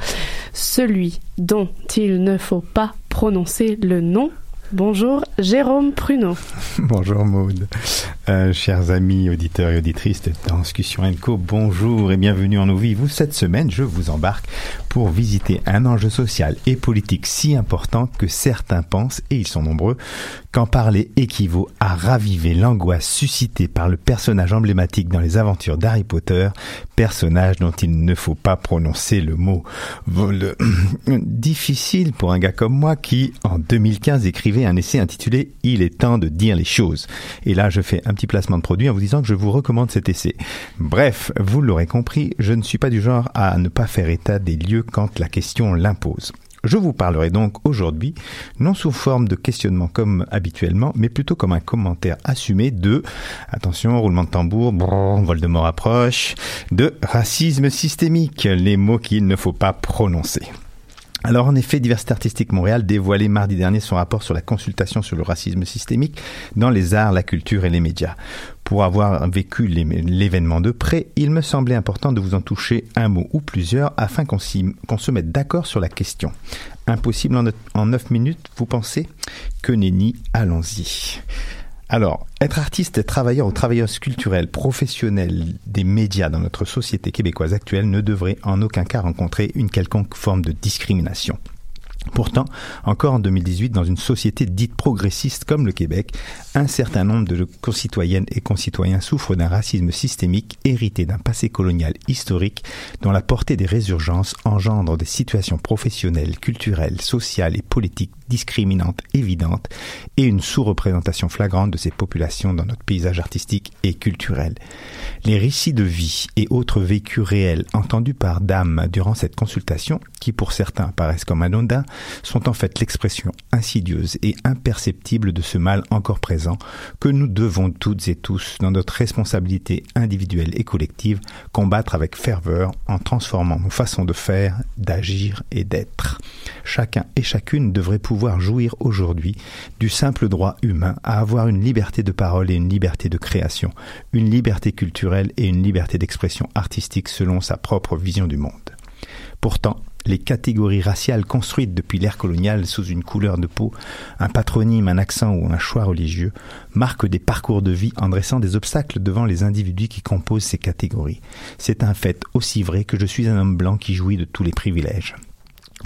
S1: celui dont il ne faut pas prononcer le nom Bonjour Jérôme Pruneau.
S8: bonjour Maude. Euh, chers amis auditeurs et auditrices de Discussion Co, bonjour et bienvenue en vivre. Cette semaine, je vous embarque pour visiter un enjeu social et politique si important que certains pensent, et ils sont nombreux, qu'en parler équivaut à raviver l'angoisse suscitée par le personnage emblématique dans les aventures d'Harry Potter, personnage dont il ne faut pas prononcer le mot. Difficile pour un gars comme moi qui, en 2015, écrivait un essai intitulé Il est temps de dire les choses. Et là, je fais petit placement de produit en vous disant que je vous recommande cet essai. Bref, vous l'aurez compris, je ne suis pas du genre à ne pas faire état des lieux quand la question l'impose. Je vous parlerai donc aujourd'hui, non sous forme de questionnement comme habituellement, mais plutôt comme un commentaire assumé de, attention, roulement de tambour, brrr, Voldemort approche, de racisme systémique, les mots qu'il ne faut pas prononcer. Alors en effet, Diversité Artistique Montréal dévoilé mardi dernier son rapport sur la consultation sur le racisme systémique dans les arts, la culture et les médias. Pour avoir vécu l'événement de près, il me semblait important de vous en toucher un mot ou plusieurs afin qu'on se mette d'accord sur la question. Impossible en neuf minutes, vous pensez? Que nenni, allons-y. Alors, être artiste, travailleur ou travailleuse culturelle, professionnelle des médias dans notre société québécoise actuelle ne devrait en aucun cas rencontrer une quelconque forme de discrimination. Pourtant, encore en 2018, dans une société dite progressiste comme le Québec, un certain nombre de concitoyennes et concitoyens souffrent d'un racisme systémique hérité d'un passé colonial historique dont la portée des résurgences engendre des situations professionnelles, culturelles, sociales et politiques discriminantes évidentes et une sous-représentation flagrante de ces populations dans notre paysage artistique et culturel. Les récits de vie et autres vécus réels entendus par Dame durant cette consultation, qui pour certains paraissent comme anodins, sont en fait l'expression insidieuse et imperceptible de ce mal encore présent que nous devons toutes et tous, dans notre responsabilité individuelle et collective, combattre avec ferveur en transformant nos façons de faire, d'agir et d'être. Chacun et chacune devrait pouvoir jouir aujourd'hui du simple droit humain à avoir une liberté de parole et une liberté de création, une liberté culturelle et une liberté d'expression artistique selon sa propre vision du monde. Pourtant, les catégories raciales construites depuis l'ère coloniale sous une couleur de peau, un patronyme, un accent ou un choix religieux, marquent des parcours de vie en dressant des obstacles devant les individus qui composent ces catégories. C'est un fait aussi vrai que je suis un homme blanc qui jouit de tous les privilèges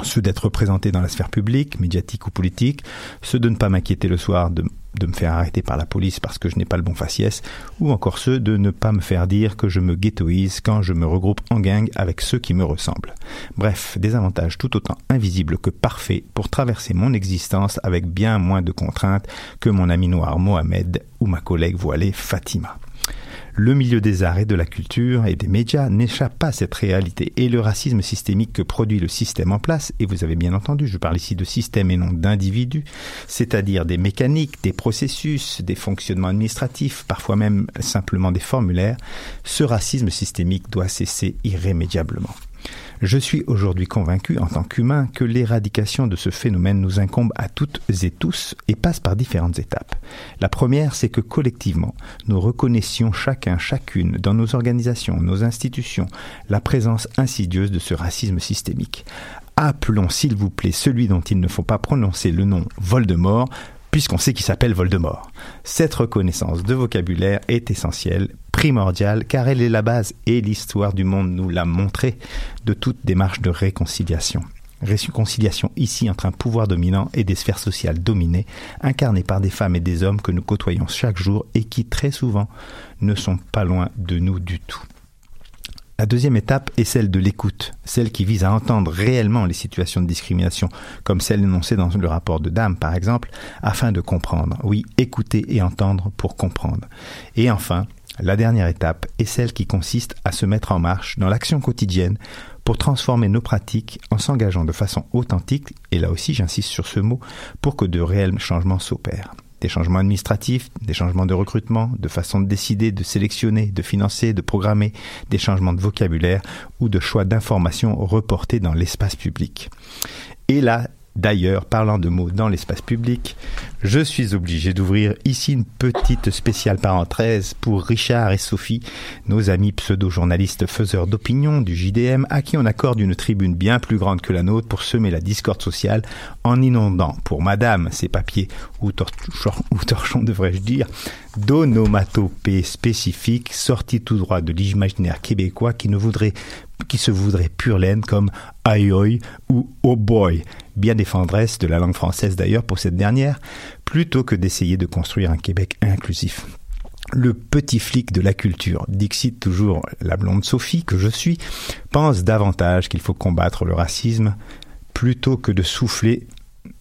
S8: ceux d'être représenté dans la sphère publique, médiatique ou politique, ceux de ne pas m'inquiéter le soir de, de, me faire arrêter par la police parce que je n'ai pas le bon faciès, ou encore ceux de ne pas me faire dire que je me ghettoise quand je me regroupe en gang avec ceux qui me ressemblent. Bref, des avantages tout autant invisibles que parfaits pour traverser mon existence avec bien moins de contraintes que mon ami noir Mohamed ou ma collègue voilée Fatima. Le milieu des arts et de la culture et des médias n'échappe pas à cette réalité et le racisme systémique que produit le système en place, et vous avez bien entendu, je parle ici de système et non d'individus, c'est-à-dire des mécaniques, des processus, des fonctionnements administratifs, parfois même simplement des formulaires, ce racisme systémique doit cesser irrémédiablement. Je suis aujourd'hui convaincu, en tant qu'humain, que l'éradication de ce phénomène nous incombe à toutes et tous et passe par différentes étapes. La première, c'est que collectivement, nous reconnaissions chacun, chacune, dans nos organisations, nos institutions, la présence insidieuse de ce racisme systémique. Appelons, s'il vous plaît, celui dont il ne faut pas prononcer le nom Voldemort, puisqu'on sait qu'il s'appelle Voldemort. Cette reconnaissance de vocabulaire est essentielle primordiale car elle est la base et l'histoire du monde nous l'a montré de toute démarche de réconciliation. Réconciliation ici entre un pouvoir dominant et des sphères sociales dominées, incarnées par des femmes et des hommes que nous côtoyons chaque jour et qui très souvent ne sont pas loin de nous du tout. La deuxième étape est celle de l'écoute, celle qui vise à entendre réellement les situations de discrimination, comme celle énoncée dans le rapport de Dame par exemple, afin de comprendre. Oui, écouter et entendre pour comprendre. Et enfin, la dernière étape est celle qui consiste à se mettre en marche dans l'action quotidienne pour transformer nos pratiques en s'engageant de façon authentique, et là aussi j'insiste sur ce mot, pour que de réels changements s'opèrent. Des changements administratifs, des changements de recrutement, de façon de décider, de sélectionner, de financer, de programmer, des changements de vocabulaire ou de choix d'information reportés dans l'espace public. Et là, D'ailleurs, parlant de mots dans l'espace public, je suis obligé d'ouvrir ici une petite spéciale parenthèse pour Richard et Sophie, nos amis pseudo-journalistes faiseurs d'opinion du JDM, à qui on accorde une tribune bien plus grande que la nôtre pour semer la discorde sociale en inondant pour madame ses papiers, ou, torchons, ou torchons devrais-je dire, d'onomatopées spécifiques sortis tout droit de l'imaginaire québécois qui ne voudrait qui se voudrait pure laine comme aïe ou oh boy, bien défendresse de la langue française d'ailleurs pour cette dernière, plutôt que d'essayer de construire un Québec inclusif. Le petit flic de la culture, Dixit toujours la blonde Sophie que je suis, pense davantage qu'il faut combattre le racisme plutôt que de souffler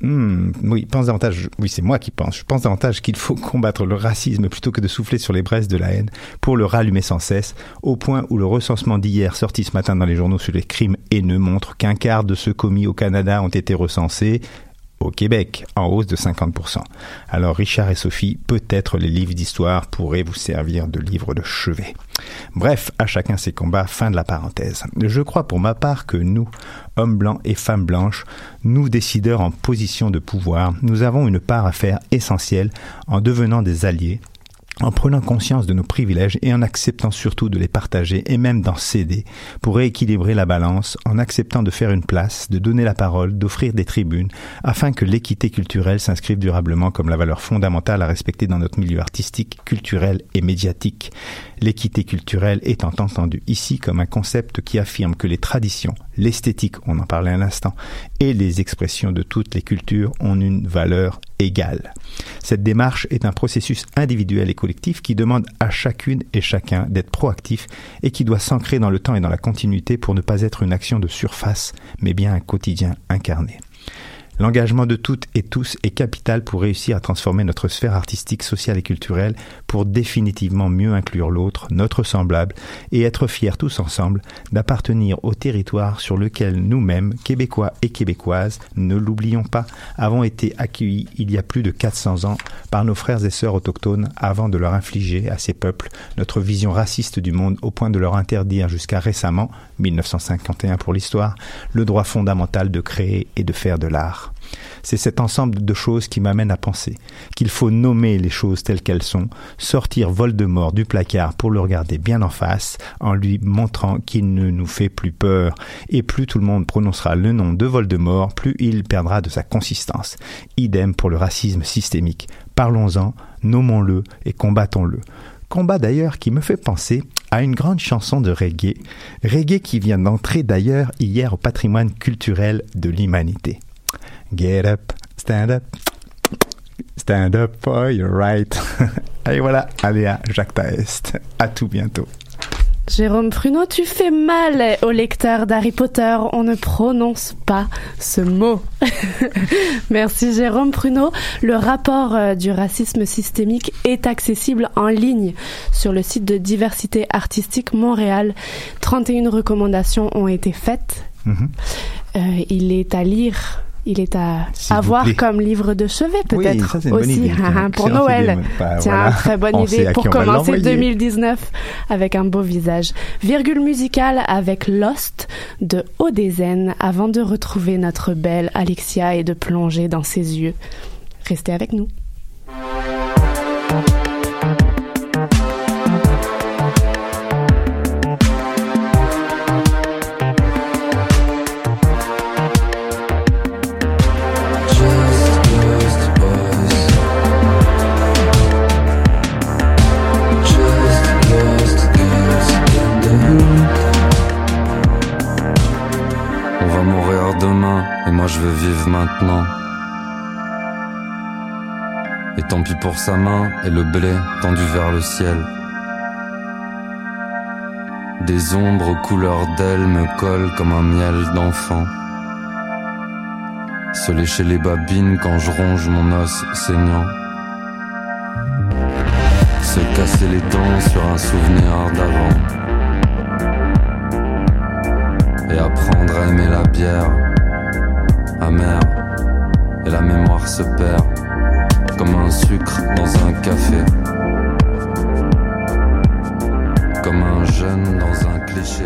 S8: Hmm, oui, pense davantage. Oui, c'est moi qui pense. Je pense davantage qu'il faut combattre le racisme plutôt que de souffler sur les braises de la haine pour le rallumer sans cesse, au point où le recensement d'hier sorti ce matin dans les journaux sur les crimes haineux montre qu'un quart de ceux commis au Canada ont été recensés au Québec, en hausse de 50%. Alors Richard et Sophie, peut-être les livres d'histoire pourraient vous servir de livres de chevet. Bref, à chacun ses combats, fin de la parenthèse. Je crois pour ma part que nous, hommes blancs et femmes blanches, nous décideurs en position de pouvoir, nous avons une part à faire essentielle en devenant des alliés en prenant conscience de nos privilèges et en acceptant surtout de les partager et même d'en céder pour rééquilibrer la balance, en acceptant de faire une place, de donner la parole, d'offrir des tribunes, afin que l'équité culturelle s'inscrive durablement comme la valeur fondamentale à respecter dans notre milieu artistique, culturel et médiatique. L'équité culturelle étant entendue ici comme un concept qui affirme que les traditions, l'esthétique, on en parlait un instant, et les expressions de toutes les cultures ont une valeur égale. Cette démarche est un processus individuel et collectif qui demande à chacune et chacun d'être proactif et qui doit s'ancrer dans le temps et dans la continuité pour ne pas être une action de surface, mais bien un quotidien incarné. L'engagement de toutes et tous est capital pour réussir à transformer notre sphère artistique, sociale et culturelle pour définitivement mieux inclure l'autre, notre semblable, et être fiers tous ensemble d'appartenir au territoire sur lequel nous-mêmes, Québécois et Québécoises, ne l'oublions pas, avons été accueillis il y a plus de 400 ans par nos frères et sœurs autochtones avant de leur infliger à ces peuples notre vision raciste du monde au point de leur interdire jusqu'à récemment, 1951 pour l'histoire, le droit fondamental de créer et de faire de l'art. C'est cet ensemble de choses qui m'amène à penser qu'il faut nommer les choses telles qu'elles sont, sortir Voldemort du placard pour le regarder bien en face, en lui montrant qu'il ne nous fait plus peur, et plus tout le monde prononcera le nom de Voldemort, plus il perdra de sa consistance. Idem pour le racisme systémique. Parlons-en, nommons-le et combattons-le. Combat d'ailleurs qui me fait penser à une grande chanson de reggae, reggae qui vient d'entrer d'ailleurs hier au patrimoine culturel de l'humanité. Get up, stand up, stand up for your right. Et voilà, Aléa Jacques Taest. À tout bientôt.
S1: Jérôme Pruneau, tu fais mal au lecteur d'Harry Potter. On ne prononce pas ce mot. Merci Jérôme Pruneau. Le rapport euh, du racisme systémique est accessible en ligne sur le site de Diversité Artistique Montréal. 31 recommandations ont été faites.
S8: Mhm.
S1: Euh, il est à lire. Il est à avoir comme livre de chevet peut-être aussi pour Noël.
S8: Bah,
S1: Tiens,
S8: voilà.
S1: très bonne
S8: On
S1: idée pour commencer
S8: l'envoyer.
S1: 2019 avec un beau visage. Virgule musicale avec Lost de Odezen avant de retrouver notre belle Alexia et de plonger dans ses yeux. Restez avec nous.
S9: Maintenant. Et tant pis pour sa main et le blé tendu vers le ciel. Des ombres aux couleurs d'ailes me collent comme un miel d'enfant. Se lécher les babines quand je ronge mon os saignant. Se casser les dents sur un souvenir d'avant. Et apprendre à aimer la bière Et la mémoire se perd comme un sucre dans un café. Comme un jeune dans un cliché.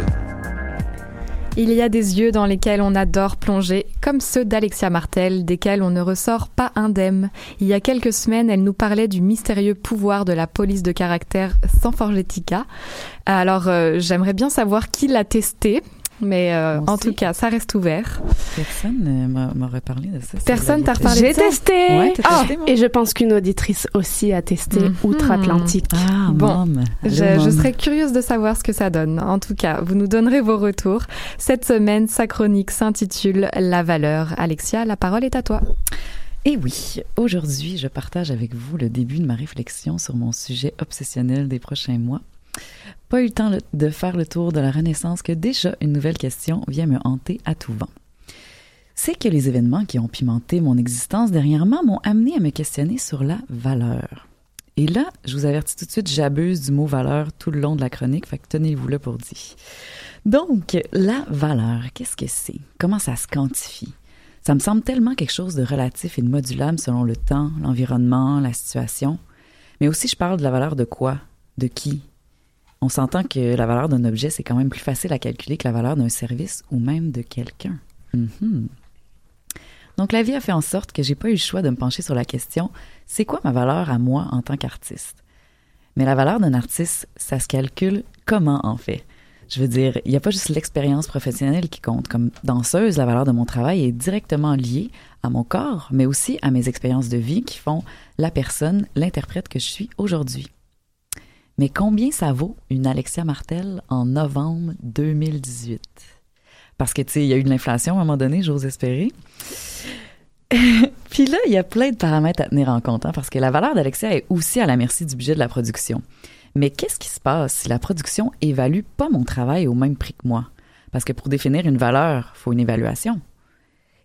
S2: Il y a des yeux dans lesquels on adore plonger, comme ceux d'Alexia Martel, desquels on ne ressort pas indemne. Il y a quelques semaines, elle nous parlait du mystérieux pouvoir de la police de caractère sans Forgetica. Alors, euh, j'aimerais bien savoir qui l'a testé, mais euh, en tout cas, ça reste ouvert.
S10: Personne euh, m'a- m'aurait parlé de ça.
S2: Personne t'a reparlé
S1: J'ai
S2: de ça?
S1: testé.
S10: Ouais,
S1: Ah,
S10: testé,
S1: et je pense qu'une auditrice aussi a testé
S2: Mhm.
S1: outre-Atlantique.
S10: Ah,
S2: Bon,
S10: mom.
S2: Je, je serais curieuse de savoir ce que ça donne. En tout cas, vous nous donnerez vos retours. Cette semaine, sa chronique s'intitule La valeur. Alexia, la parole est à toi.
S10: Et oui, aujourd'hui, je partage avec vous le début de ma réflexion sur mon sujet obsessionnel des prochains mois. Pas eu le temps de faire le tour de la Renaissance que déjà une nouvelle question vient me hanter à tout vent. C'est que les événements qui ont pimenté mon existence dernièrement m'ont amené à me questionner sur la valeur. Et là, je vous avertis tout de suite, j'abuse du mot valeur tout le long de la chronique, fait que tenez-vous là pour dit. Donc, la valeur, qu'est-ce que c'est? Comment ça se quantifie? Ça me semble tellement quelque chose de relatif et de modulable selon le temps, l'environnement, la situation. Mais aussi, je parle de la valeur de quoi? De qui? On s'entend que la valeur d'un objet, c'est quand même plus facile à calculer que la valeur d'un service ou même de quelqu'un. Mhm. Donc, la vie a fait en sorte que j'ai pas eu le choix de me pencher sur la question c'est quoi ma valeur à moi en tant qu'artiste? Mais la valeur d'un artiste, ça se calcule comment en fait? Je veux dire, il n'y a pas juste l'expérience professionnelle qui compte. Comme danseuse, la valeur de mon travail est directement liée à mon corps, mais aussi à mes expériences de vie qui font la personne, l'interprète que je suis aujourd'hui. Mais combien ça vaut une Alexia Martel en novembre 2018? Parce que, tu sais, il y a eu de l'inflation à un moment donné, j'ose espérer. Puis là, il y a plein de paramètres à tenir en compte, hein, parce que la valeur d'Alexia est aussi à la merci du budget de la production. Mais qu'est-ce qui se passe si la production évalue pas mon travail au même prix que moi? Parce que pour définir une valeur, faut une évaluation.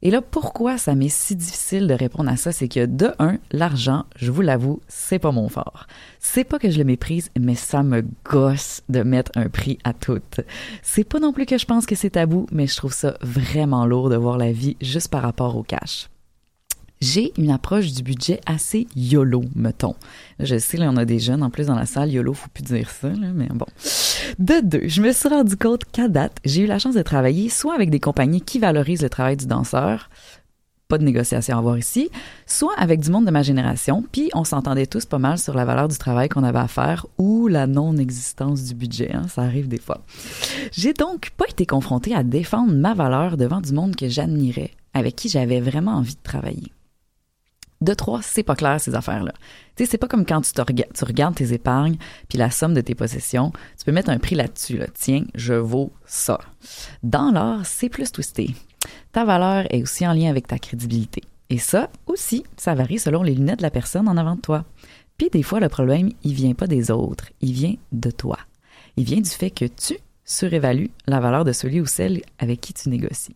S10: Et là, pourquoi ça m'est si difficile de répondre à ça, c'est que de un, l'argent, je vous l'avoue, c'est pas mon fort. C'est pas que je le méprise, mais ça me gosse de mettre un prix à tout. C'est pas non plus que je pense que c'est tabou, mais je trouve ça vraiment lourd de voir la vie juste par rapport au cash. J'ai une approche du budget assez YOLO, mettons. Je sais, là, on a des jeunes en plus dans la salle. YOLO, faut plus dire ça, là, mais bon. De deux, je me suis rendu compte qu'à date, j'ai eu la chance de travailler soit avec des compagnies qui valorisent le travail du danseur, pas de négociation à avoir ici, soit avec du monde de ma génération, puis on s'entendait tous pas mal sur la valeur du travail qu'on avait à faire ou la non-existence du budget, hein, ça arrive des fois. J'ai donc pas été confrontée à défendre ma valeur devant du monde que j'admirais, avec qui j'avais vraiment envie de travailler. De trois, c'est pas clair ces affaires-là. Tu sais, c'est pas comme quand tu, regardes tes épargnes puis la somme de tes possessions, tu peux mettre un prix là-dessus. Là. Tiens, je vaux ça. Dans l'art, c'est plus twisté. Ta valeur est aussi en lien avec ta crédibilité. Et ça aussi, ça varie selon les lunettes de la personne en avant de toi. Puis des fois, le problème, il vient pas des autres, il vient de toi. Il vient du fait que tu surévalues la valeur de celui ou celle avec qui tu négocies.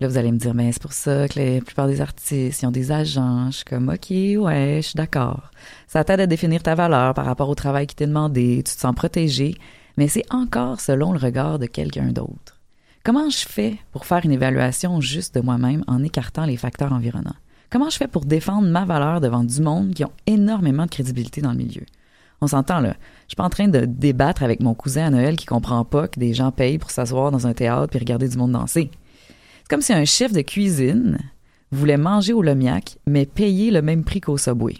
S10: Là, vous allez me dire, mais c'est pour ça que la plupart des artistes, ils ont des agents. Je suis comme, OK, ouais, je suis d'accord. Ça t'aide à définir ta valeur par rapport au travail qui t'est demandé, tu te sens protégé, mais c'est encore selon le regard de quelqu'un d'autre. Comment je fais pour faire une évaluation juste de moi-même en écartant les facteurs environnants? Comment je fais pour défendre ma valeur devant du monde qui ont énormément de crédibilité dans le milieu? On s'entend là. Je suis pas en train de débattre avec mon cousin à Noël qui comprend pas que des gens payent pour s'asseoir dans un théâtre puis regarder du monde danser. Comme si un chef de cuisine voulait manger au Lomiac, mais payer le même prix qu'au Subway.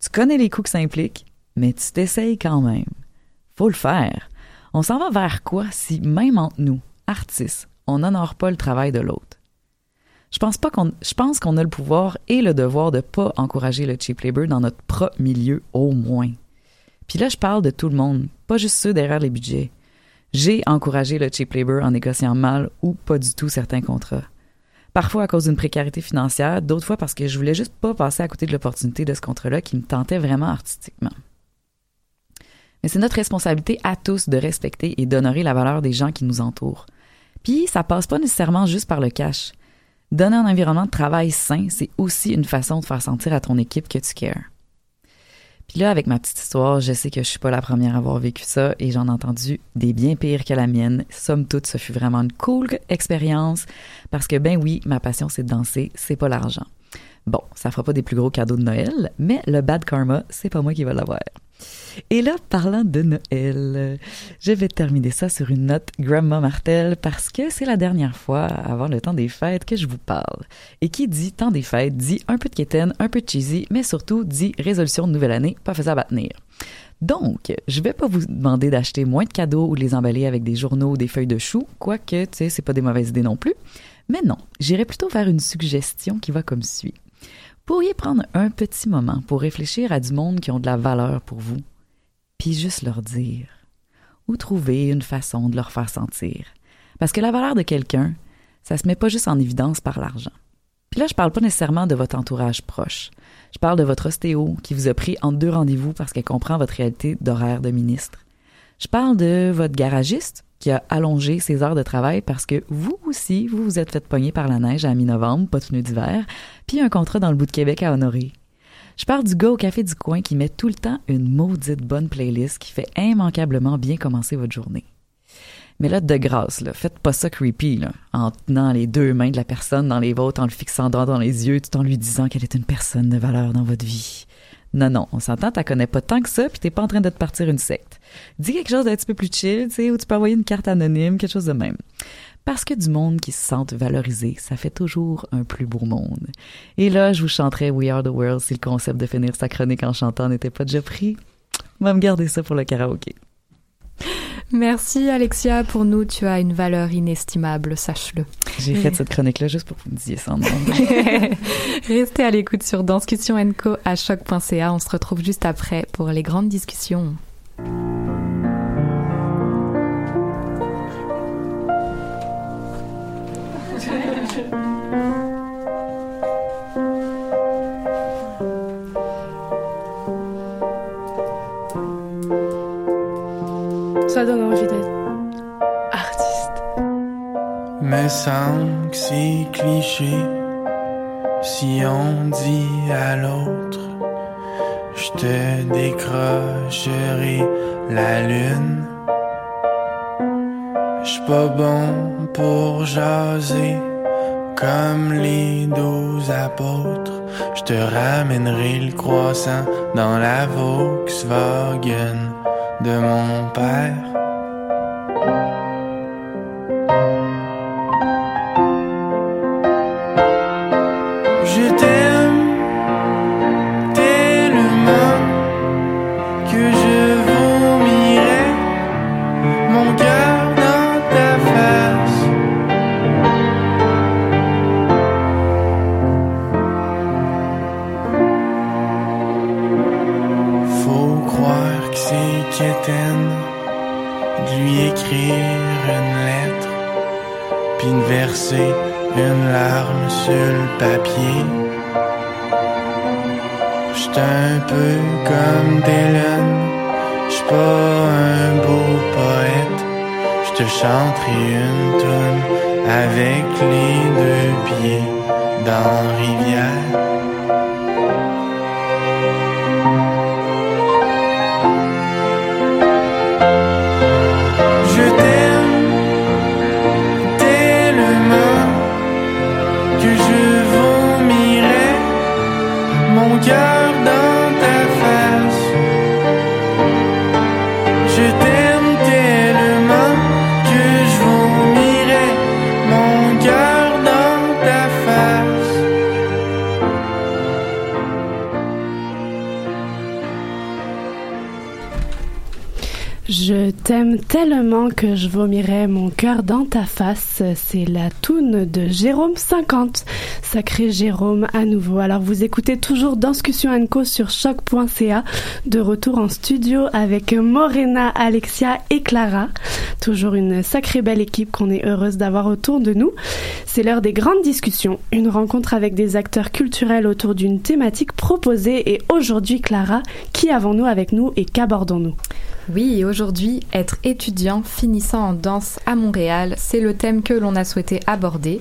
S10: Tu connais les coûts que ça implique, mais tu t'essayes quand même. Faut le faire. On s'en va vers quoi si, même entre nous, artistes, on n'honore pas le travail de l'autre? Je pense pas qu'on, pense qu'on a le pouvoir et le devoir de pas encourager le cheap labor dans notre propre milieu au moins. Puis là, je parle de tout le monde, pas juste ceux derrière les budgets. J'ai encouragé le cheap labor en négociant mal ou pas du tout certains contrats. Parfois à cause d'une précarité financière, d'autres fois parce que je voulais juste pas passer à côté de l'opportunité de ce contrat-là qui me tentait vraiment artistiquement. Mais c'est notre responsabilité à tous de respecter et d'honorer la valeur des gens qui nous entourent. Puis ça passe pas nécessairement juste par le cash. Donner un environnement de travail sain, c'est aussi une façon de faire sentir à ton équipe que tu cares. Là, avec ma petite histoire, je sais que je suis pas la première à avoir vécu ça et j'en ai entendu des bien pires que la mienne. Somme toute, ce fut vraiment une cool expérience parce que ben oui, ma passion c'est de danser, c'est pas l'argent. Bon, ça fera pas des plus gros cadeaux de Noël, mais le bad karma, c'est pas moi qui va l'avoir. Et là, parlant de Noël, je vais terminer ça sur une note Grandma Martel parce que c'est la dernière fois avant le temps des fêtes que je vous parle. Et qui dit temps des fêtes dit un peu de quétaine, un peu de cheesy, mais surtout dit résolution de nouvelle année, pas faisable à tenir. Donc, je vais pas vous demander d'acheter moins de cadeaux ou de les emballer avec des journaux ou des feuilles de chou, quoique, tu sais, c'est pas des mauvaises idées non plus. Mais non, j'irai plutôt faire une suggestion qui va comme suit. Pourriez prendre un petit moment pour réfléchir à du monde qui ont de la valeur pour vous, puis juste leur dire, ou trouver une façon de leur faire sentir. Parce que la valeur de quelqu'un, ça se met pas juste en évidence par l'argent. Puis là, je parle pas nécessairement de votre entourage proche. Je parle de votre ostéo qui vous a pris en deux rendez-vous parce qu'elle comprend votre réalité d'horaire de ministre. Je parle de votre garagiste qui a allongé ses heures de travail parce que vous aussi, vous vous êtes fait pogner par la neige à mi-novembre, pas pneus d'hiver, puis un contrat dans le bout de Québec à honorer. Je parle du gars au café du coin qui met tout le temps une maudite bonne playlist qui fait immanquablement bien commencer votre journée. Mais là, de grâce, là, faites pas ça creepy, là, en tenant les deux mains de la personne dans les vôtres, en le fixant droit dans les yeux, tout en lui disant qu'elle est une personne de valeur dans votre vie. Non, non, on s'entend, t'as connais pas tant que ça, puis t'es pas en train de te partir une secte. Dis quelque chose d'un petit peu plus chill, tu sais, où tu peux envoyer une carte anonyme, quelque chose de même. Parce que du monde qui se sente valorisé, ça fait toujours un plus beau monde. Et là, je vous chanterai We Are the World si le concept de finir sa chronique en chantant n'était pas déjà pris. On va me garder ça pour le karaoké.
S2: Merci Alexia, pour nous tu as une valeur inestimable, sache-le.
S10: J'ai fait cette chronique-là juste pour que vous me disiez ça.
S2: Restez à l'écoute sur Danscussion Co à choc.ca. On se retrouve juste après pour les grandes discussions.
S1: Ça donne envie d'être artiste.
S5: Mais que c'est cliché, si on dit à l'autre, je te décrocherai la lune. J'suis pas bon pour jaser comme les douze apôtres. Je te ramènerai le croissant dans la Volkswagen de mon père. Vomirais mon cœur dans ta face.
S1: C'est la toune de Jérôme 50. Sacré Jérôme à nouveau. Alors vous écoutez toujours Danscussion Co sur choc.ca. De retour en studio avec Morena, Alexia et Clara. Toujours une sacrée belle équipe qu'on est heureuse d'avoir autour de nous. C'est l'heure des grandes discussions. Une rencontre avec des acteurs culturels autour d'une thématique proposée. Et aujourd'hui, Clara, qui avons-nous avec nous et qu'abordons-nous?
S2: Oui, et aujourd'hui, être étudiant finissant en danse à Montréal, c'est le thème que l'on a souhaité aborder.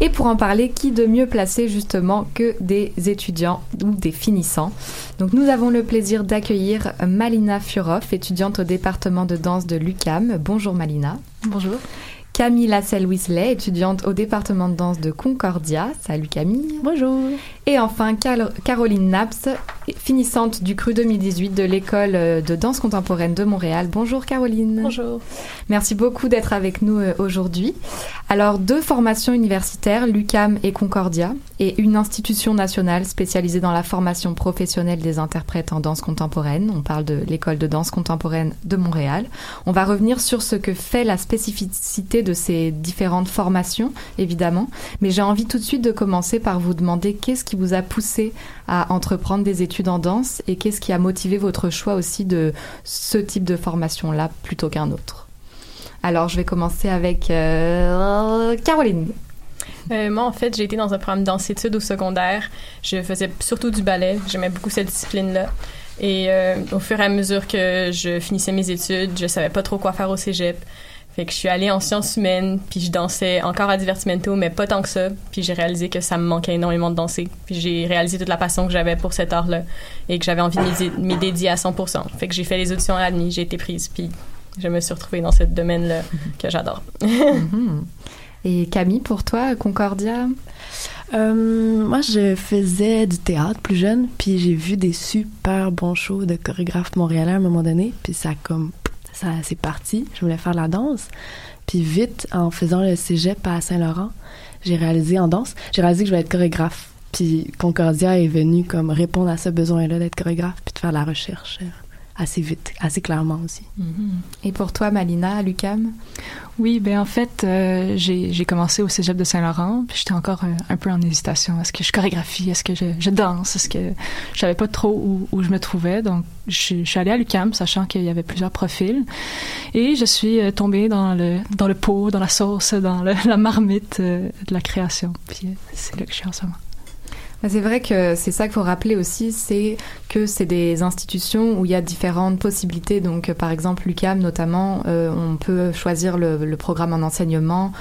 S2: Et pour en parler, qui de mieux placé justement que des étudiants ou des finissants? Donc nous avons le plaisir d'accueillir Malina Furoff, étudiante au département de danse de l'UCAM. Bonjour Malina.
S11: Bonjour.
S2: Camille Lassel-Wisley, étudiante au département de danse de Concordia. Salut Camille.
S11: Bonjour.
S2: Et enfin Cal- Caroline Naps, finissante du CRU 2018 de l'école euh, de danse contemporaine de Montréal. Bonjour Caroline.
S11: Bonjour.
S2: Merci beaucoup d'être avec nous euh, aujourd'hui. Alors, deux formations universitaires, l'UCAM et Concordia, et une institution nationale spécialisée dans la formation professionnelle des interprètes en danse contemporaine. On parle de l'école de danse contemporaine de Montréal. On va revenir sur ce que fait la spécificité de ces différentes formations, évidemment. Mais j'ai envie tout de suite de commencer par vous demander qu'est-ce qui vous a poussé à entreprendre des études en danse et qu'est-ce qui a motivé votre choix aussi de ce type de formation-là plutôt qu'un autre. Alors, je vais commencer avec euh, Caroline.
S11: Euh, moi, en fait, j'ai été dans un programme danse-études au secondaire. Je faisais surtout du ballet. J'aimais beaucoup cette discipline-là. Et euh, au fur et à mesure que je finissais mes études, je savais pas trop quoi faire au cégep. Fait que je suis allée en sciences humaines, puis je dansais encore à Divertimento, mais pas tant que ça. Puis j'ai réalisé que ça me manquait énormément de danser. Puis j'ai réalisé toute la passion que j'avais pour cet art-là et que j'avais envie de m'y dé- m'y dédier à 100%. Fait que j'ai fait les auditions à l'ADMI, j'ai été prise, puis je me suis retrouvée dans ce domaine-là que j'adore.
S2: Mhm. Et Camille, pour toi, Concordia
S12: Euh, moi, je faisais du théâtre plus jeune, puis j'ai vu des super bons shows de chorégraphes montréalais à un moment donné, puis ça comme ça c'est parti. Je voulais faire la danse, puis vite en faisant le cégep à Saint-Laurent, j'ai réalisé en danse, j'ai réalisé que je voulais être chorégraphe. Puis Concordia est venu comme répondre à ce besoin-là d'être chorégraphe, puis de faire la recherche assez vite, assez clairement aussi.
S2: Et pour toi, Malina, à l'UCAM?
S13: Oui, ben en fait, euh, j'ai commencé au cégep de Saint-Laurent, puis j'étais encore euh, un peu en hésitation. Est-ce que je chorégraphie? Est-ce que je, je danse? Est-ce que je savais pas trop où, où je me trouvais? Donc, je, suis- je suis allée à l'UCAM, sachant qu'il y avait plusieurs profils, et je suis euh, tombée dans le dans le pot, dans la sauce, dans le- la marmite euh, de la création. Puis euh, c'est là que je suis en ce moment.
S2: C'est vrai que c'est ça qu'il faut rappeler aussi, c'est que c'est des institutions où il y a différentes possibilités. Donc, euh, par exemple, l'UCAM notamment, euh, on peut choisir le, le programme en enseignement,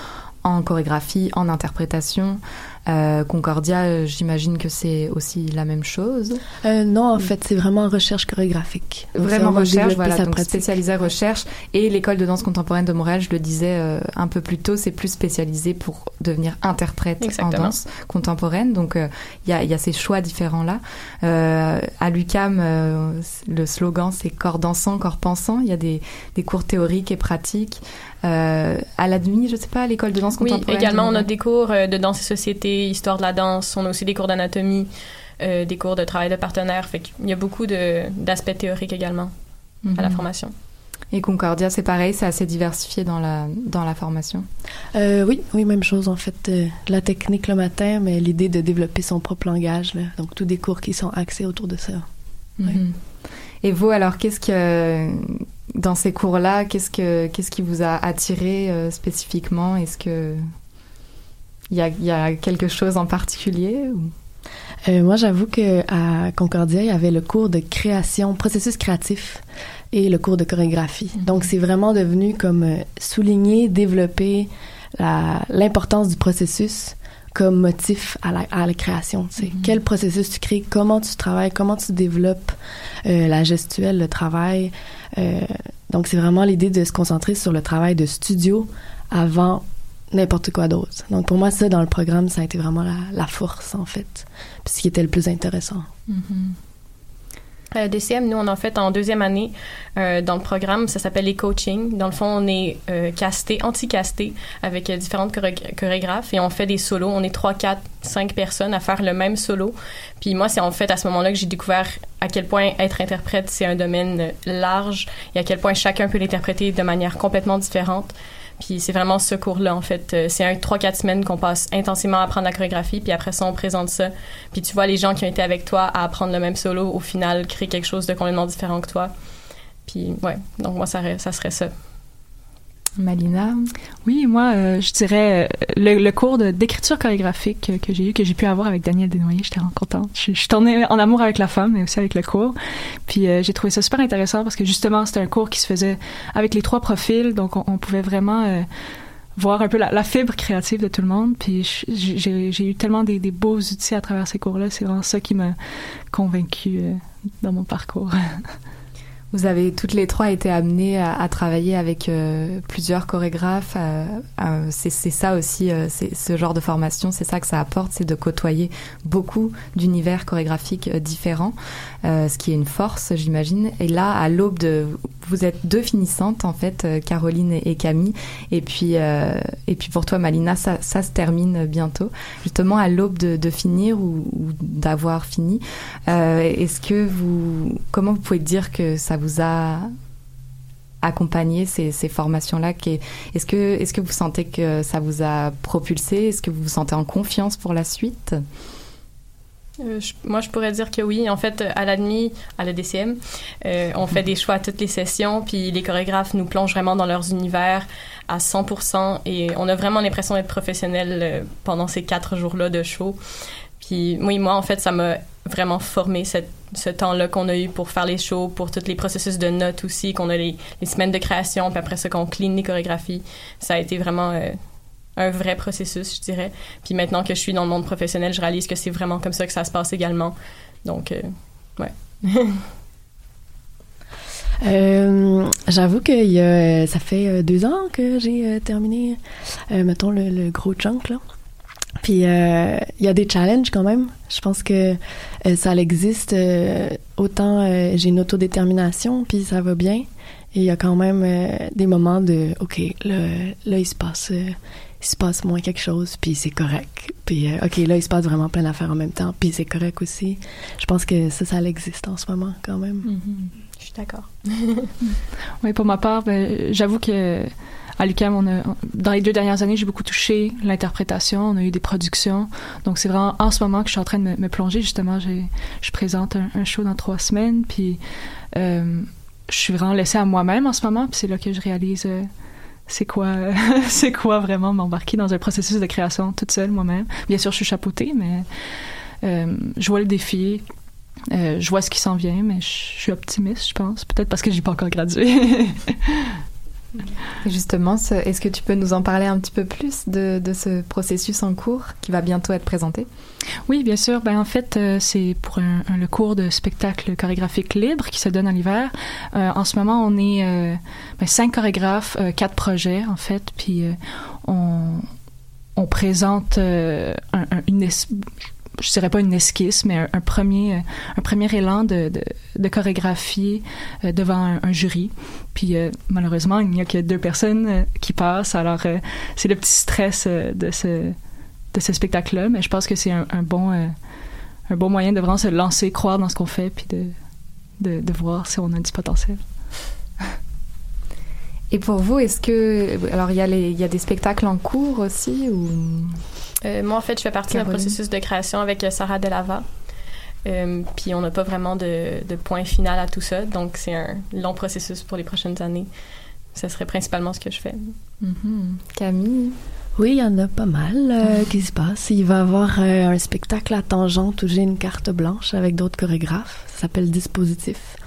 S2: en chorégraphie, en interprétation. Euh, Concordia, euh, j'imagine que c'est aussi la même chose.
S12: Euh, non, en fait, c'est vraiment recherche chorégraphique. Donc,
S2: Vraiment recherche, voilà, donc
S12: pratique.
S2: spécialisée recherche. Et l'école de danse contemporaine de Montréal, je le disais euh, un peu plus tôt, c'est plus spécialisé pour devenir interprète
S11: Exactement.
S2: en danse contemporaine. Donc euh, il y, a, il y a ces choix différents-là. Euh, à l'UCAM, euh, le slogan c'est corps dansant, corps pensant. Il y a des, des cours théoriques et pratiques. Euh, à l'ADMI, je sais pas, à l'école de danse
S11: Oui,
S2: contemporaine. de
S11: également, on a
S2: Montréal.
S11: des cours euh, de danse et société, histoire de la danse. On a aussi des cours d'anatomie, euh, des cours de travail de partenaire. Fait qu'il y a beaucoup de- d'aspects théoriques également à la
S2: Mhm.
S11: formation.
S2: Et Concordia, c'est pareil, c'est assez diversifié dans la, dans la formation.
S12: Euh, oui, oui, même chose en fait. euh, la technique le matin, mais l'idée de développer son propre langage. là. Donc tous des cours qui sont axés autour de ça.
S2: Mhm. Et vous, alors, qu'est-ce que dans ces cours-là, qu'est-ce que qu'est-ce qui vous a attiré euh, spécifiquement? Est-ce que il y a, y a, quelque chose en particulier ou?
S12: Euh, moi, j'avoue que à Concordia, il y avait le cours de création, processus créatif et le cours de chorégraphie.
S2: Mm-hmm.
S12: Donc, c'est vraiment devenu comme euh, souligner, développer l'importance du processus comme motif à la, à la création. Tu sais.
S2: Mm-hmm.
S12: Quel processus tu crées, comment tu travailles, comment tu développes euh, la gestuelle, le travail. Euh, donc, c'est vraiment l'idée de se concentrer sur le travail de studio avant n'importe quoi d'autre. Donc, pour moi, ça, dans le programme, ça a été vraiment la, force, en fait. Puis ce qui était le plus intéressant.
S11: Mm-hmm. Euh, DCM, nous, on en fait en deuxième année euh, dans le programme. Ça s'appelle les coaching. Dans le fond, on est euh, casté, anti-casté avec euh, différentes choré chorégraphes et on fait des solos. On est trois, quatre, cinq personnes à faire le même solo. Puis moi, c'est en fait à ce moment-là que j'ai découvert à quel point être interprète, c'est un domaine euh, large et à quel point chacun peut l'interpréter de manière complètement différente. Puis c'est vraiment ce cours-là, en fait. Euh, c'est un 3-4 semaines qu'on passe intensément à apprendre la chorégraphie, puis après ça, on présente ça. Puis tu vois les gens qui ont été avec toi à apprendre le même solo, au final, créer quelque chose de complètement différent que toi. Puis ouais, donc moi, ça, ça serait ça.
S2: Malina?
S13: Oui, moi, euh, je dirais euh, le, cours d'écriture chorégraphique que, j'ai eu, que j'ai pu avoir avec Daniel Desnoyers, j'étais vraiment contente. Je, je, suis tournée en amour avec la femme, mais aussi avec le cours. Puis euh, j'ai trouvé ça super intéressant parce que justement, c'était un cours qui se faisait avec les trois profils, donc on, pouvait vraiment voir un peu la, fibre créative de tout le monde. Puis j'ai eu tellement des, des, beaux outils à travers ces cours-là. C'est vraiment ça qui m'a convaincue dans mon parcours.
S2: Vous avez toutes les trois été amenées à, travailler avec euh, plusieurs chorégraphes. Euh, c'est ça aussi, euh, ce genre de formation, c'est ça que ça apporte, c'est de côtoyer beaucoup d'univers chorégraphiques différents, ce qui est une force, j'imagine. Et là, à l'aube de, vous êtes deux finissantes en fait, Caroline et, Camille. Et puis, et puis pour toi, Malina, ça, se termine bientôt. Justement, à l'aube de, de, finir ou, ou d'avoir fini, est-ce que vous, comment vous pouvez dire que ça vous a accompagné ces, formations-là Est-ce que, est que vous sentez que ça vous a propulsé? Est-ce que vous vous sentez en confiance pour la suite?
S11: Euh, moi, je pourrais dire que oui. En fait, à l'ADMI, à la DCM, euh, on fait des choix à toutes les sessions, puis les chorégraphes nous plongent vraiment dans leurs univers à 100%, et on a vraiment l'impression d'être professionnels euh, pendant ces quatre jours-là de show. Puis oui, moi, en fait, ça m'a vraiment formé cette, ce temps-là qu'on a eu pour faire les shows, pour tous les processus de notes aussi, qu'on a les, les, semaines de création, puis après ça, qu'on clean les chorégraphies. Ça a été vraiment euh, un vrai processus, je dirais. Puis maintenant que je suis dans le monde professionnel, je réalise que c'est vraiment comme ça que ça se passe également. Donc, euh, ouais.
S12: Euh, J'avoue que y a, ça fait deux ans que j'ai terminé, mettons, le, le, gros chunk, là. Puis il euh, y a des challenges quand même. Je pense que euh, ça existe. Euh, autant j'ai une autodétermination, puis ça va bien. Et il y a quand même des moments de OK, là, là il se passe il se passe moins quelque chose, puis c'est correct. Puis OK, là il se passe vraiment plein d'affaires en même temps, puis c'est correct aussi. Je pense que ça, ça existe en ce moment quand même.
S11: Mm -hmm. Je suis d'accord.
S13: oui, pour ma part, ben, j'avoue que à a, dans les deux dernières années, j'ai beaucoup touché l'interprétation. On a eu des productions. Donc, c'est vraiment en ce moment que je suis en train de me, plonger. Justement, je présente un, show dans trois semaines. Puis, euh, je suis vraiment laissée à moi-même en ce moment. Puis, c'est là que je réalise euh, c'est quoi, quoi vraiment m'embarquer dans un processus de création toute seule moi-même. Bien sûr, je suis chapeautée, mais euh, je vois le défi. Je vois ce qui s'en vient, mais je suis optimiste, je pense. Peut-être parce que j'ai pas encore gradué.
S2: Justement, est-ce que tu peux nous en parler un petit peu plus de, ce processus en cours qui va bientôt être présenté?
S13: Oui, bien sûr. Ben, en fait, euh, c'est pour un, le cours de spectacle chorégraphique libre qui se donne en hiver. Euh, en ce moment, on est euh, ben, cinq chorégraphes, euh, quatre projets, en fait, puis euh, on, présente un, un, une je dirais pas une esquisse, mais un, premier, un premier élan de, de, de chorégraphie euh, devant un, jury. Puis euh, malheureusement, il n'y a que deux personnes euh, qui passent. Alors c'est le petit stress de ce de ce spectacle-là, mais je pense que c'est un, bon un bon moyen de vraiment se lancer, croire dans ce qu'on fait, puis de, de, voir si on a du potentiel.
S2: Et pour vous, est-ce que alors il y a il y a des spectacles en cours aussi ou?
S11: Euh, moi, en fait, je fais partie d'un processus de création avec Sarah Delava. Euh, puis on n'a pas vraiment de, de point final à tout ça, donc c'est un long processus pour les prochaines années. Ce serait principalement ce que je fais.
S2: Mhm. Camille?
S12: Oui, il y en a pas mal euh, qui se passe. Il va y avoir euh, un spectacle à Tangente où j'ai une carte blanche avec d'autres chorégraphes. Ça s'appelle Dispositif.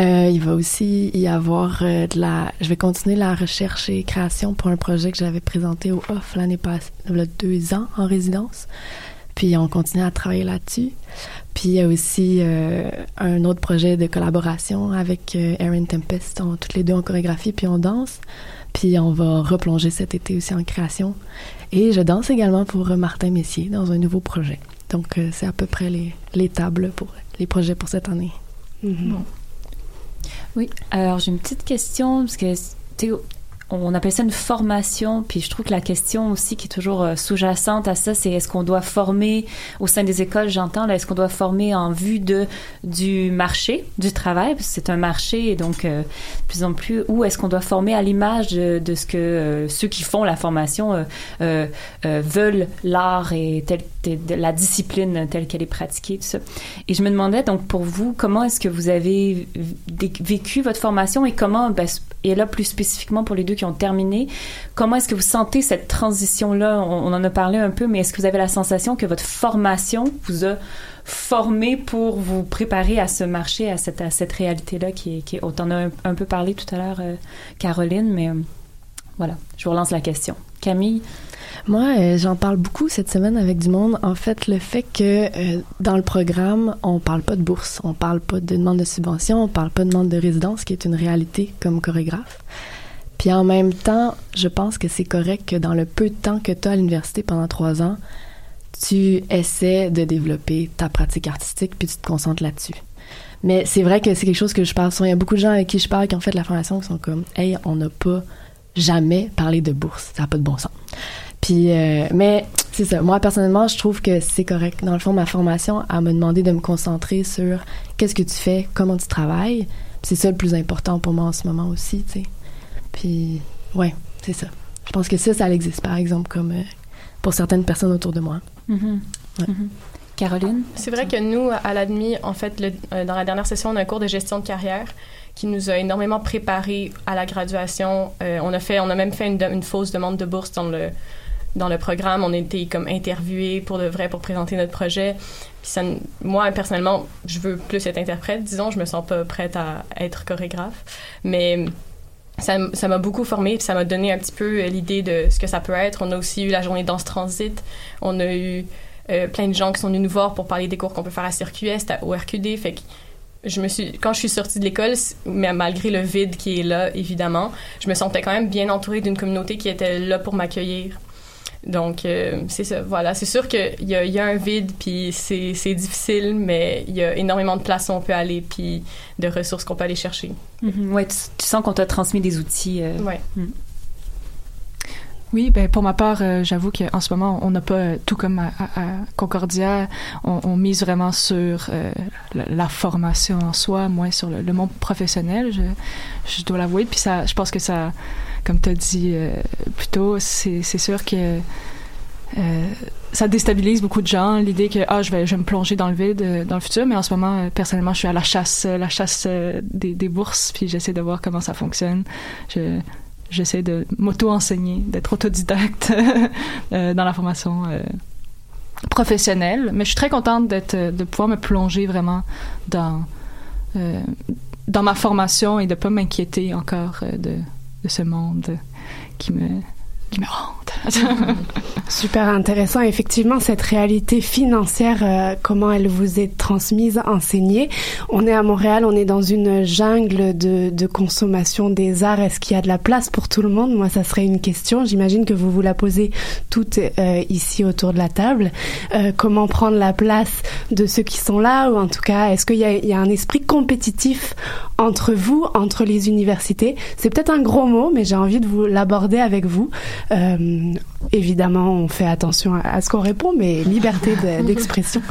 S12: Euh, il va aussi y avoir de la... Je vais continuer la recherche et création pour un projet que j'avais présenté au OFF l'année passée, il y a deux ans en résidence. Puis on continue à travailler là-dessus. Puis il y a aussi euh, un autre projet de collaboration avec Erin Tempest. On, toutes les deux en chorégraphie puis on danse. Puis on va replonger cet été aussi en création. Et je danse également pour euh, Martin Messier dans un nouveau projet. Donc euh, c'est à peu près les, les tables pour les projets pour cette année.
S14: Bon. Oui, alors j'ai une petite question, parce que on appelle ça une formation, puis je trouve que la question aussi qui est toujours euh, sous-jacente à ça, c'est est-ce qu'on doit former au sein des écoles, j'entends, est-ce qu'on doit former en vue de du marché du travail, parce que c'est un marché, et donc euh, de plus en plus, ou est-ce qu'on doit former à l'image de, de ce que euh, ceux qui font la formation euh, euh, veulent l'art et tel, de la discipline telle qu'elle est pratiquée, tout ça. Et je me demandais donc pour vous, comment est-ce que vous avez vécu votre formation et comment, ben, et là plus spécifiquement pour les deux qui ont terminé, comment est-ce que vous sentez cette transition-là? On, en a parlé un peu, mais est-ce que vous avez la sensation que votre formation vous a formé pour vous préparer à ce marché, à cette, à cette réalité-là qui est, qui on en a un, un peu parlé tout à l'heure, euh, Caroline, mais euh, voilà, je vous relance la question. Camille
S12: Moi, euh, j'en parle beaucoup cette semaine avec du monde. En fait, le fait que euh, dans le programme, on parle pas de bourse, on parle pas de demande de subvention, on parle pas de demande de résidence, qui est une réalité comme chorégraphe. Puis en même temps, je pense que c'est correct que dans le peu de temps que tu as à l'université pendant trois ans, tu essaies de développer ta pratique artistique puis tu te concentres là-dessus. Mais c'est vrai que c'est quelque chose que je parle souvent. Il y a beaucoup de gens avec qui je parle qui ont fait la formation qui sont comme Hey, on n'a pas jamais parlé de bourse. Ça n'a pas de bon sens. Puis, euh, mais c'est ça. Moi, personnellement, je trouve que c'est correct. Dans le fond, ma formation, elle m'a demandé de me concentrer sur qu'est-ce que tu fais, comment tu travailles. C'est ça le plus important pour moi en ce moment aussi, tu sais. Puis, ouais, c'est ça. Je pense que ça, ça existe, par exemple, comme euh, pour certaines personnes autour de moi.
S14: Mhm. Mhm. Caroline?
S11: C'est vrai que nous, à l'ADMI, en fait, le- euh, dans la dernière session, on a un cours de gestion de carrière qui nous a énormément préparé à la graduation. Euh, on a fait, on a même fait une fausse demande de bourse dans le dans le programme. On a été comme interviewés pour de vrai pour présenter notre projet. Moi personnellement, je veux plus être interprète. Disons, je me sens pas prête à être chorégraphe, mais ça ça m'a beaucoup formé puis ça m'a donné un petit peu euh, l'idée de ce que ça peut être. On a aussi eu la journée danse transit. On a eu euh, plein de gens qui sont venus nous voir pour parler des cours qu'on peut faire à CircuS, à- au RQD. Fait que quand je suis sortie de l'école, mais malgré le vide qui est là, évidemment, je me sentais quand même bien entourée d'une communauté qui était là pour m'accueillir. Donc, euh, c'est ça. Voilà. C'est sûr qu'il y a, il y a un vide, puis c'est difficile, mais il y a énormément de places où on peut aller, puis de ressources qu'on peut aller chercher.
S14: Mhm. Ouais, tu, tu sens qu'on t'a transmis des outils. euh,
S11: Ouais.
S14: mm.
S13: Oui, ben pour ma part, euh, j'avoue qu'en ce moment, on n'a pas, euh, tout comme à, à- à Concordia, on, on mise vraiment sur euh, la, la formation en soi, moins sur le, le monde professionnel, je, je dois l'avouer. Puis ça, je pense que ça, comme tu as dit euh, plus tôt, c'est sûr que euh, ça déstabilise beaucoup de gens l'idée que ah je vais je vais me plonger dans le vide euh, dans le futur mais en ce moment personnellement je suis à la chasse la chasse des, bourses puis j'essaie de voir comment ça fonctionne. Je j'essaie de m'auto-enseigner d'être autodidacte dans la formation professionnelle. Mais je suis très contente de pouvoir me plonger vraiment dans dans ma formation et de pas m'inquiéter encore de de ce monde qui me
S1: Super intéressant. Effectivement, cette réalité financière, euh, comment elle vous est transmise, enseignée. On est à Montréal, on est dans une jungle de, de consommation des arts. Est-ce qu'il y a de la place pour tout le monde? Moi, ça serait une question. J'imagine que vous vous la posez toutes euh, ici autour de la table. Euh, comment prendre la place de ceux qui sont là? Ou en tout cas, est-ce qu'il y a, il y a un esprit compétitif entre vous, entre les universités? C'est peut-être un gros mot, mais j'ai envie de vous l'aborder avec vous. Euh, évidemment, on fait attention à, à ce qu'on répond, mais liberté de- d'expression.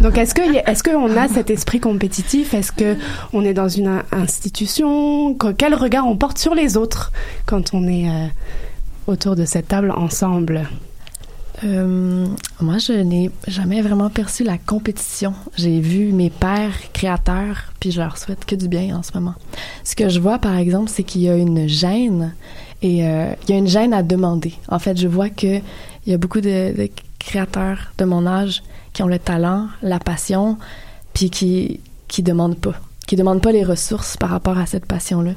S1: Donc, est-ce que est-ce qu'on a cet esprit compétitif? Est-ce que on est dans une in- institution? Que- Quel regard on porte sur les autres quand on est euh, autour de cette table ensemble?
S12: Euh, moi, je n'ai jamais vraiment perçu la compétition. J'ai vu mes pères créateurs, puis je leur souhaite que du bien en ce moment. Ce que je vois, par exemple, c'est qu'il y a une gêne et euh, il y a une gêne à demander. En fait, je vois que il y a beaucoup de, créateurs de mon âge qui ont le talent, la passion, puis qui qui demandent pas, qui demandent pas les ressources par rapport à cette passion-là.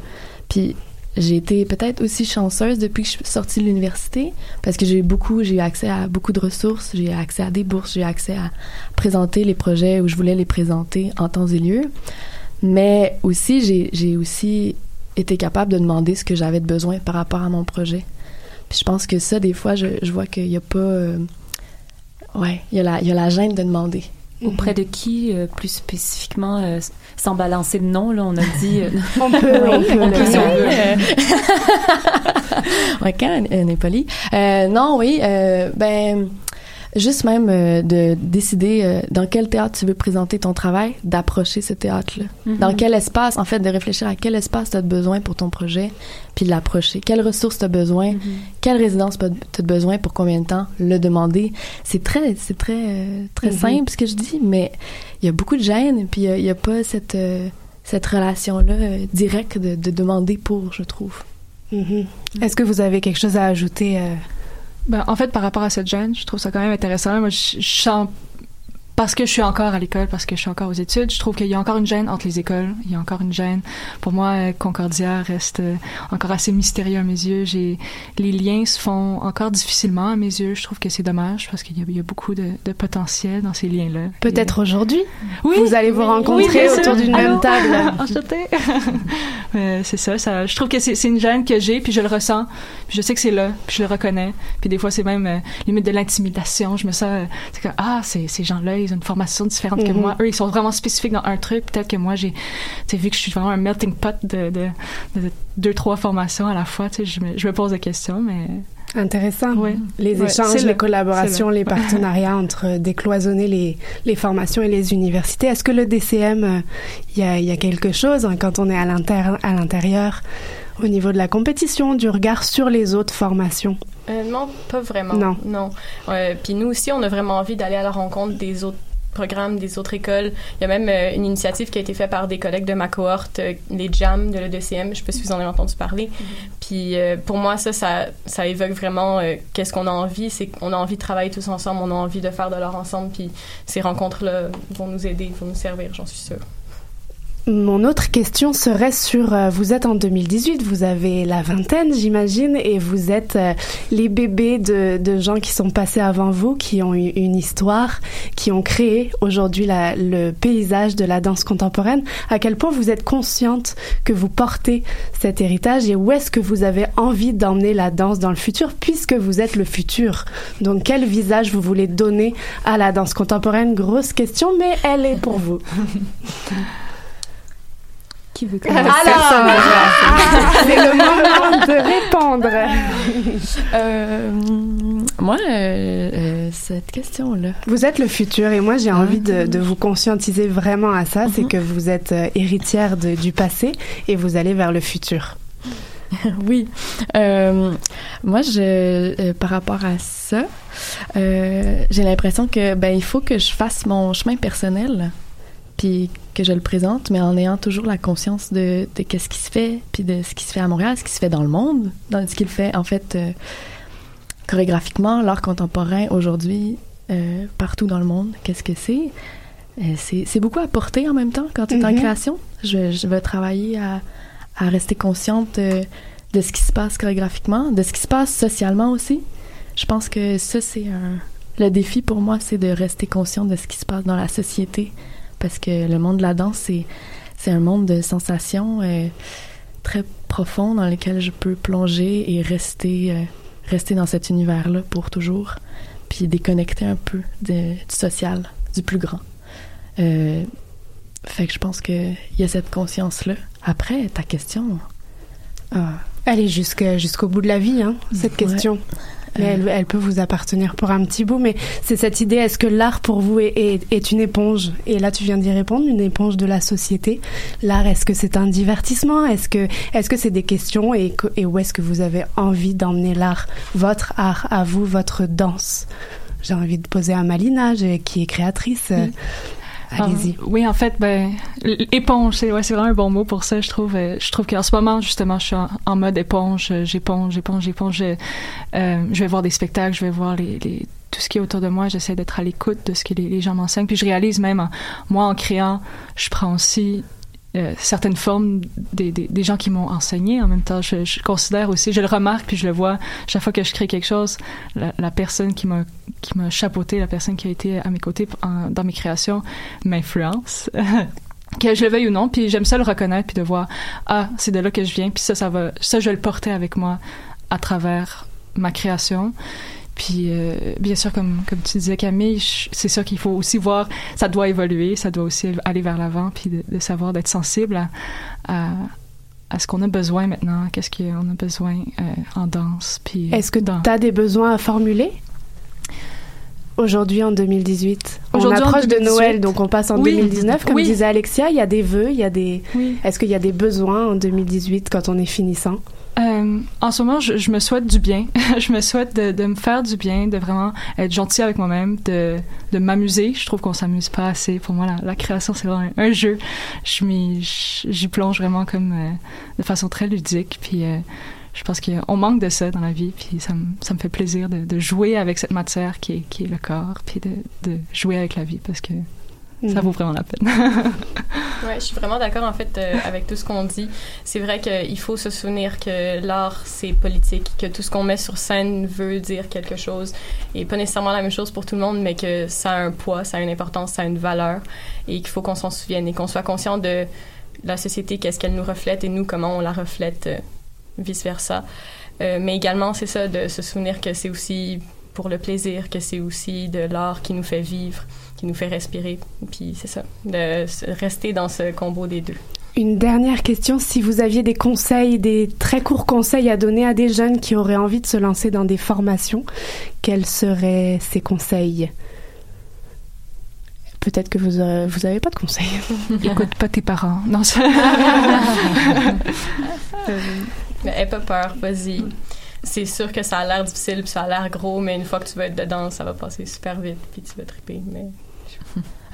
S12: Puis j'ai été peut-être aussi chanceuse depuis que je suis sortie de l'université parce que j'ai eu beaucoup, j'ai eu accès à beaucoup de ressources, j'ai eu accès à des bourses, j'ai eu accès à présenter les projets où je voulais les présenter en temps et lieu. Mais aussi, j'ai aussi été capable de demander ce que j'avais de besoin par rapport à mon projet. Puis je pense que ça, des fois, je, je vois qu'il n'y a pas... euh, ouais, il y, a la, il y a la gêne de demander.
S14: Auprès de qui, euh, plus spécifiquement, euh, sans balancer de nom, là, on a dit... euh,
S12: On peut, on peut
S14: on peut, si on veut.
S12: ouais, quand on. Euh, non, oui, euh, ben, juste même euh, de décider euh, dans quel théâtre tu veux présenter ton travail, d'approcher ce théâtre-là.
S14: Mhm.
S12: Dans quel espace, en fait, de réfléchir à quel espace tu as besoin pour ton projet, puis de l'approcher. Quelles ressources tu as besoin, quelle résidence tu as besoin, pour combien de temps, le demander. C'est très, c'est très, euh, très
S1: Mhm.
S12: simple ce que je dis, mais il y a beaucoup de gêne, puis il y a- pas cette, euh, cette relation-là euh, directe de, de demander pour, je trouve.
S1: Mhm. Est-ce que vous avez quelque chose à ajouter euh,
S13: Ben, en fait, par rapport à cette gêne, je trouve ça quand même intéressant. Moi, je, je sens parce que je suis encore à l'école, parce que je suis encore aux études, je trouve qu'il y a encore une gêne entre les écoles. Il y a encore une gêne. Pour moi, euh, Concordia reste euh, encore assez mystérieux à mes yeux. J'ai les liens se font encore difficilement à mes yeux. Je trouve que c'est dommage parce qu'il y, a- il y a beaucoup de, de potentiel dans ces liens-là.
S1: Peut-être aujourd'hui
S13: Oui,
S1: Vous allez vous rencontrer
S13: oui,
S1: autour d'une même table.
S13: Enchanté. Euh, c'est ça, ça. Je trouve que c'est une gêne que j'ai, puis je le ressens, puis je sais que c'est là, puis je le reconnais. Puis des fois, c'est même euh, limite de l'intimidation. Je me sens, euh, c'est que ah, ces ces gens-là, ils ont une formation différente que
S1: Mhm.
S13: moi. Eux, ils sont vraiment spécifiques dans un truc. Peut-être que moi, j'ai, tu sais, vu que je suis vraiment un melting pot de, de, de deux, trois formations à la fois, tu sais, je me, je me pose des questions, mais.
S1: Intéressant.
S13: Ouais.
S1: Les échanges, les collaborations, les partenariats entre décloisonner les, les formations et les universités. Est-ce que le DCM, euh, il y, a, il y a quelque chose hein, quand on est à l'intérieur? Au niveau de la compétition, du regard sur les autres formations
S11: Euh, non, pas vraiment.
S1: Non.
S11: Non. Euh, Puis nous aussi, on a vraiment envie d'aller à la rencontre des autres programmes, des autres écoles. Il y a même euh, une initiative qui a été faite par des collègues de ma cohorte, euh, les JAM de l'EDCM. Je sais pas si vous en avez entendu parler. Puis euh, pour moi, ça, ça, ça évoque vraiment qu'est-ce qu'on a envie. C'est qu'on a envie de travailler tous ensemble, on a envie de faire de l'art ensemble. Puis ces rencontres-là vont nous aider, vont nous servir, j'en suis sûre.
S1: Mon autre question serait sur, euh, vous êtes en 2018, vous avez la vingtaine j'imagine, et vous êtes euh, les bébés de, de gens qui sont passés avant vous, qui ont eu une histoire, qui ont créé aujourd'hui le paysage de la danse contemporaine. À quel point vous êtes consciente que vous portez cet héritage et où est-ce que vous avez envie d'emmener la danse dans le futur, puisque vous êtes le futur? Donc quel visage vous voulez donner à la danse contemporaine? Grosse question, mais elle est pour vous.
S14: Qui veut
S1: Alors,
S14: veut.
S1: ah, c'est le moment de répondre.
S12: Euh, moi, euh, euh, cette question-là.
S1: Vous êtes le futur et moi j'ai envie de, de vous conscientiser vraiment à ça, c'est que vous êtes héritière de- du passé et vous allez vers le futur.
S12: oui. Euh, moi, je, euh, par rapport à ça, euh, j'ai l'impression que ben il faut que je fasse mon chemin personnel, puis que je le présente, mais en ayant toujours la conscience de, de qu'est-ce qui se fait, puis de ce qui se fait à Montréal, ce qui se fait dans le monde, dans ce qu'il fait en fait euh, chorégraphiquement, l'art contemporain aujourd'hui euh, partout dans le monde. Qu'est-ce que c'est? Euh, C'est c'est beaucoup à porter en même temps quand tu es en
S1: Mhm.
S12: création. Je, je vais travailler à, à rester consciente de, de ce qui se passe chorégraphiquement, de ce qui se passe socialement aussi. Je pense que ça, c'est un... Le défi pour moi, c'est de rester consciente de ce qui se passe dans la société. Parce que le monde de la danse, c'est, c'est un monde de sensations euh, très profond dans lequel je peux plonger et rester, euh, rester dans cet univers-là pour toujours. Puis déconnecter un peu de- du social, du plus grand. Euh, fait que je pense qu'il y a cette conscience-là. Après, ta question. Ah.
S1: Allez jusque- jusqu'au bout de la vie, hein, cette
S12: Ouais.
S1: question. Mais elle, elle peut vous appartenir pour un petit bout. Mais c'est cette idée, est-ce que l'art pour vous est, est, est une éponge? Et là, tu viens d'y répondre, une éponge de la société. L'art, est-ce que c'est un divertissement? Est-ce que est-ce que c'est des questions? Et, où est-ce que vous avez envie d'emmener l'art, votre art à vous, votre danse? J'ai envie de poser à Malina, qui est créatrice. Euh, Allez-y.
S13: Ah, oui, en fait, ben, éponge, c'est ouais, vraiment un bon mot pour ça. Je trouve, euh, je trouve qu'en ce moment, justement, je suis en, en mode éponge. euh, J'éponge, j'éponge, j'éponge. euh, euh, je vais voir des spectacles, je vais voir les, les- tout ce qui est autour de moi. J'essaie d'être à l'écoute de ce que les, les gens m'enseignent. Puis je réalise même, en- moi, en créant, je prends aussi euh, certaines formes des, des, gens qui m'ont enseigné. En même temps, je, considère aussi, je le remarque, puis je le vois chaque fois que je crée quelque chose, la, personne qui m'a qui m'a chapeauté, la personne qui a été à mes côtés dans mes créations m'influence. que je le veuille ou non, puis j'aime ça le reconnaître puis de voir ah c'est de là que je viens puis ça ça va ça je vais le porter avec moi à travers ma création puis euh, bien sûr comme comme tu disais Camille c'est ça qu'il faut aussi voir ça doit évoluer ça doit aussi aller vers l'avant puis de, de savoir d'être sensible à, à à ce qu'on a besoin maintenant, qu'est-ce qu'on a besoin euh, en danse, puis
S1: Est-ce que
S13: dans-
S1: tu as des besoins à formuler? Aujourd'hui en 2018 On
S13: en
S1: approche de
S13: 2018.
S1: Noël, donc on passe en
S13: Oui.
S1: 2019. Comme
S13: Oui.
S1: disait Alexia, il y a des vœux, il y a des. Est-ce qu'il y a des besoins en 2018 quand on est finissant?
S13: Euh, en ce moment, je, me souhaite du bien. je me souhaite de, me faire du bien, de vraiment être gentil avec moi-même, de, de m'amuser. Je trouve qu'on s'amuse pas assez. Pour moi, la, création, c'est vraiment un, jeu. J'y plonge vraiment comme euh, de façon très ludique. Puis euh, je pense qu'on manque de ça dans la vie. Puis ça, me- ça me fait plaisir de, de jouer avec cette matière qui est, qui est le corps, puis de, de jouer avec la vie parce que ça
S11: Mhm.
S13: vaut vraiment la peine.
S11: Ouais, je suis vraiment d'accord en fait euh, avec tout ce qu'on dit. C'est vrai qu'il faut se souvenir que l'art c'est politique, que tout ce qu'on met sur scène veut dire quelque chose et pas nécessairement la même chose pour tout le monde, mais que ça a un poids, ça a une importance, ça a une valeur et qu'il faut qu'on s'en souvienne et qu'on soit conscient de la société, qu'est-ce qu'elle nous reflète et nous comment on la reflète, euh, vice versa. Euh, mais également c'est ça de se souvenir que c'est aussi pour le plaisir, que c'est aussi de l'art qui nous fait vivre, qui nous fait respirer. Puis c'est ça, de rester dans ce combo des deux.
S1: Une dernière question, si vous aviez des conseils, des très courts conseils à donner à des jeunes qui auraient envie de se lancer dans des formations, quels seraient ces conseils? Peut-être que vous aurez- vous avez pas de conseils.
S13: Écoute pas tes parents. Non, ça...
S11: Mais aie pas peur, vas-y. C'est sûr que ça a l'air difficile, puis ça a l'air gros, mais une fois que tu vas être dedans, ça va passer super vite, puis tu vas triper. Mais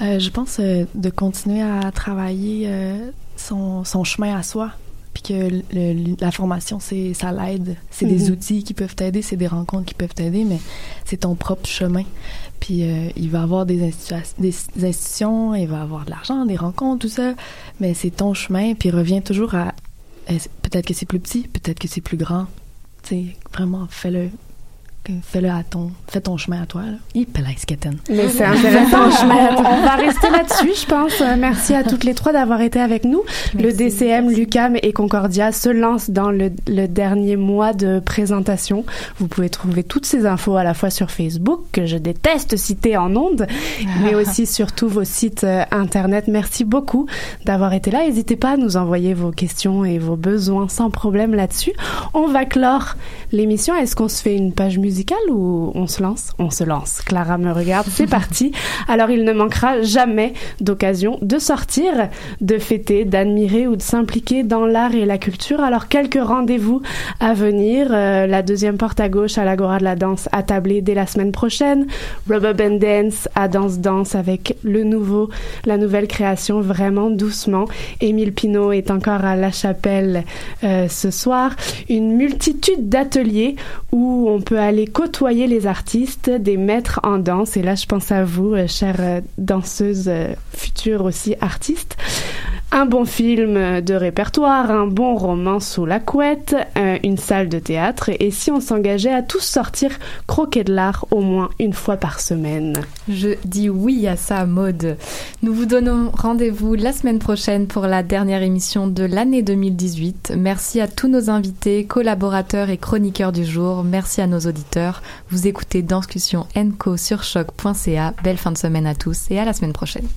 S12: Euh, je pense euh, de continuer à travailler euh, son, son chemin à soi. Puis que le- le- la formation, c'est ça l'aide. C'est des
S1: Mhm.
S12: outils qui peuvent t'aider, c'est des rencontres qui peuvent t'aider, mais c'est ton propre chemin. Puis il va y avoir des, des institutions, il va y avoir de l'argent, des rencontres, tout ça, mais c'est ton chemin. Puis reviens toujours à peut-être que c'est plus petit, peut-être que c'est plus grand. Tu sais, vraiment, fais-le. Fais-le à ton, fais ton chemin à toi. Là. Il.
S1: Mais c'est intéressant. on, on va rester là-dessus, je pense. Euh, Merci à toutes les trois d'avoir été avec nous. le DCM, l'UCAM et Concordia se lancent dans le, le dernier mois de présentation. Vous pouvez trouver toutes ces infos à la fois sur Facebook, que je déteste citer en ondes, mais aussi sur tous vos sites euh, internet. Merci beaucoup d'avoir été là. N'hésitez pas à nous envoyer vos questions et vos besoins sans problème là-dessus. On va clore l'émission. Est-ce qu'on se fait une page musicale ou on se lance? On se lance. Clara me regarde. C'est parti. Alors il ne manquera jamais d'occasion de sortir, de fêter, d'admirer ou de s'impliquer dans l'art et la culture. Alors quelques rendez-vous à venir. Euh, la deuxième porte à gauche à l'Agora de la danse attablée dès la semaine prochaine. Rubber Band Dance à Danse Danse avec le nouveau, la nouvelle création vraiment doucement. Émile Pinault est encore à La Chapelle euh, ce soir. Une multitude d'ateliers où on peut aller côtoyer les artistes, des maîtres en danse. Et là, je pense à vous, euh, chères euh, danseuses euh, futures aussi artistes. Un bon film de répertoire, un bon roman sous la couette, euh, une salle de théâtre. Et si on s'engageait à tous sortir croquer de l'art au moins une fois par semaine
S2: Je dis oui à ça, Maude. Nous vous donnons rendez-vous la semaine prochaine pour la dernière émission de l'année 2018. Merci à tous nos invités, collaborateurs et chroniqueurs du jour. Merci à nos auditeurs. Vous écoutez Danscussion Co sur choc.ca. Belle fin de semaine à tous et à la semaine prochaine.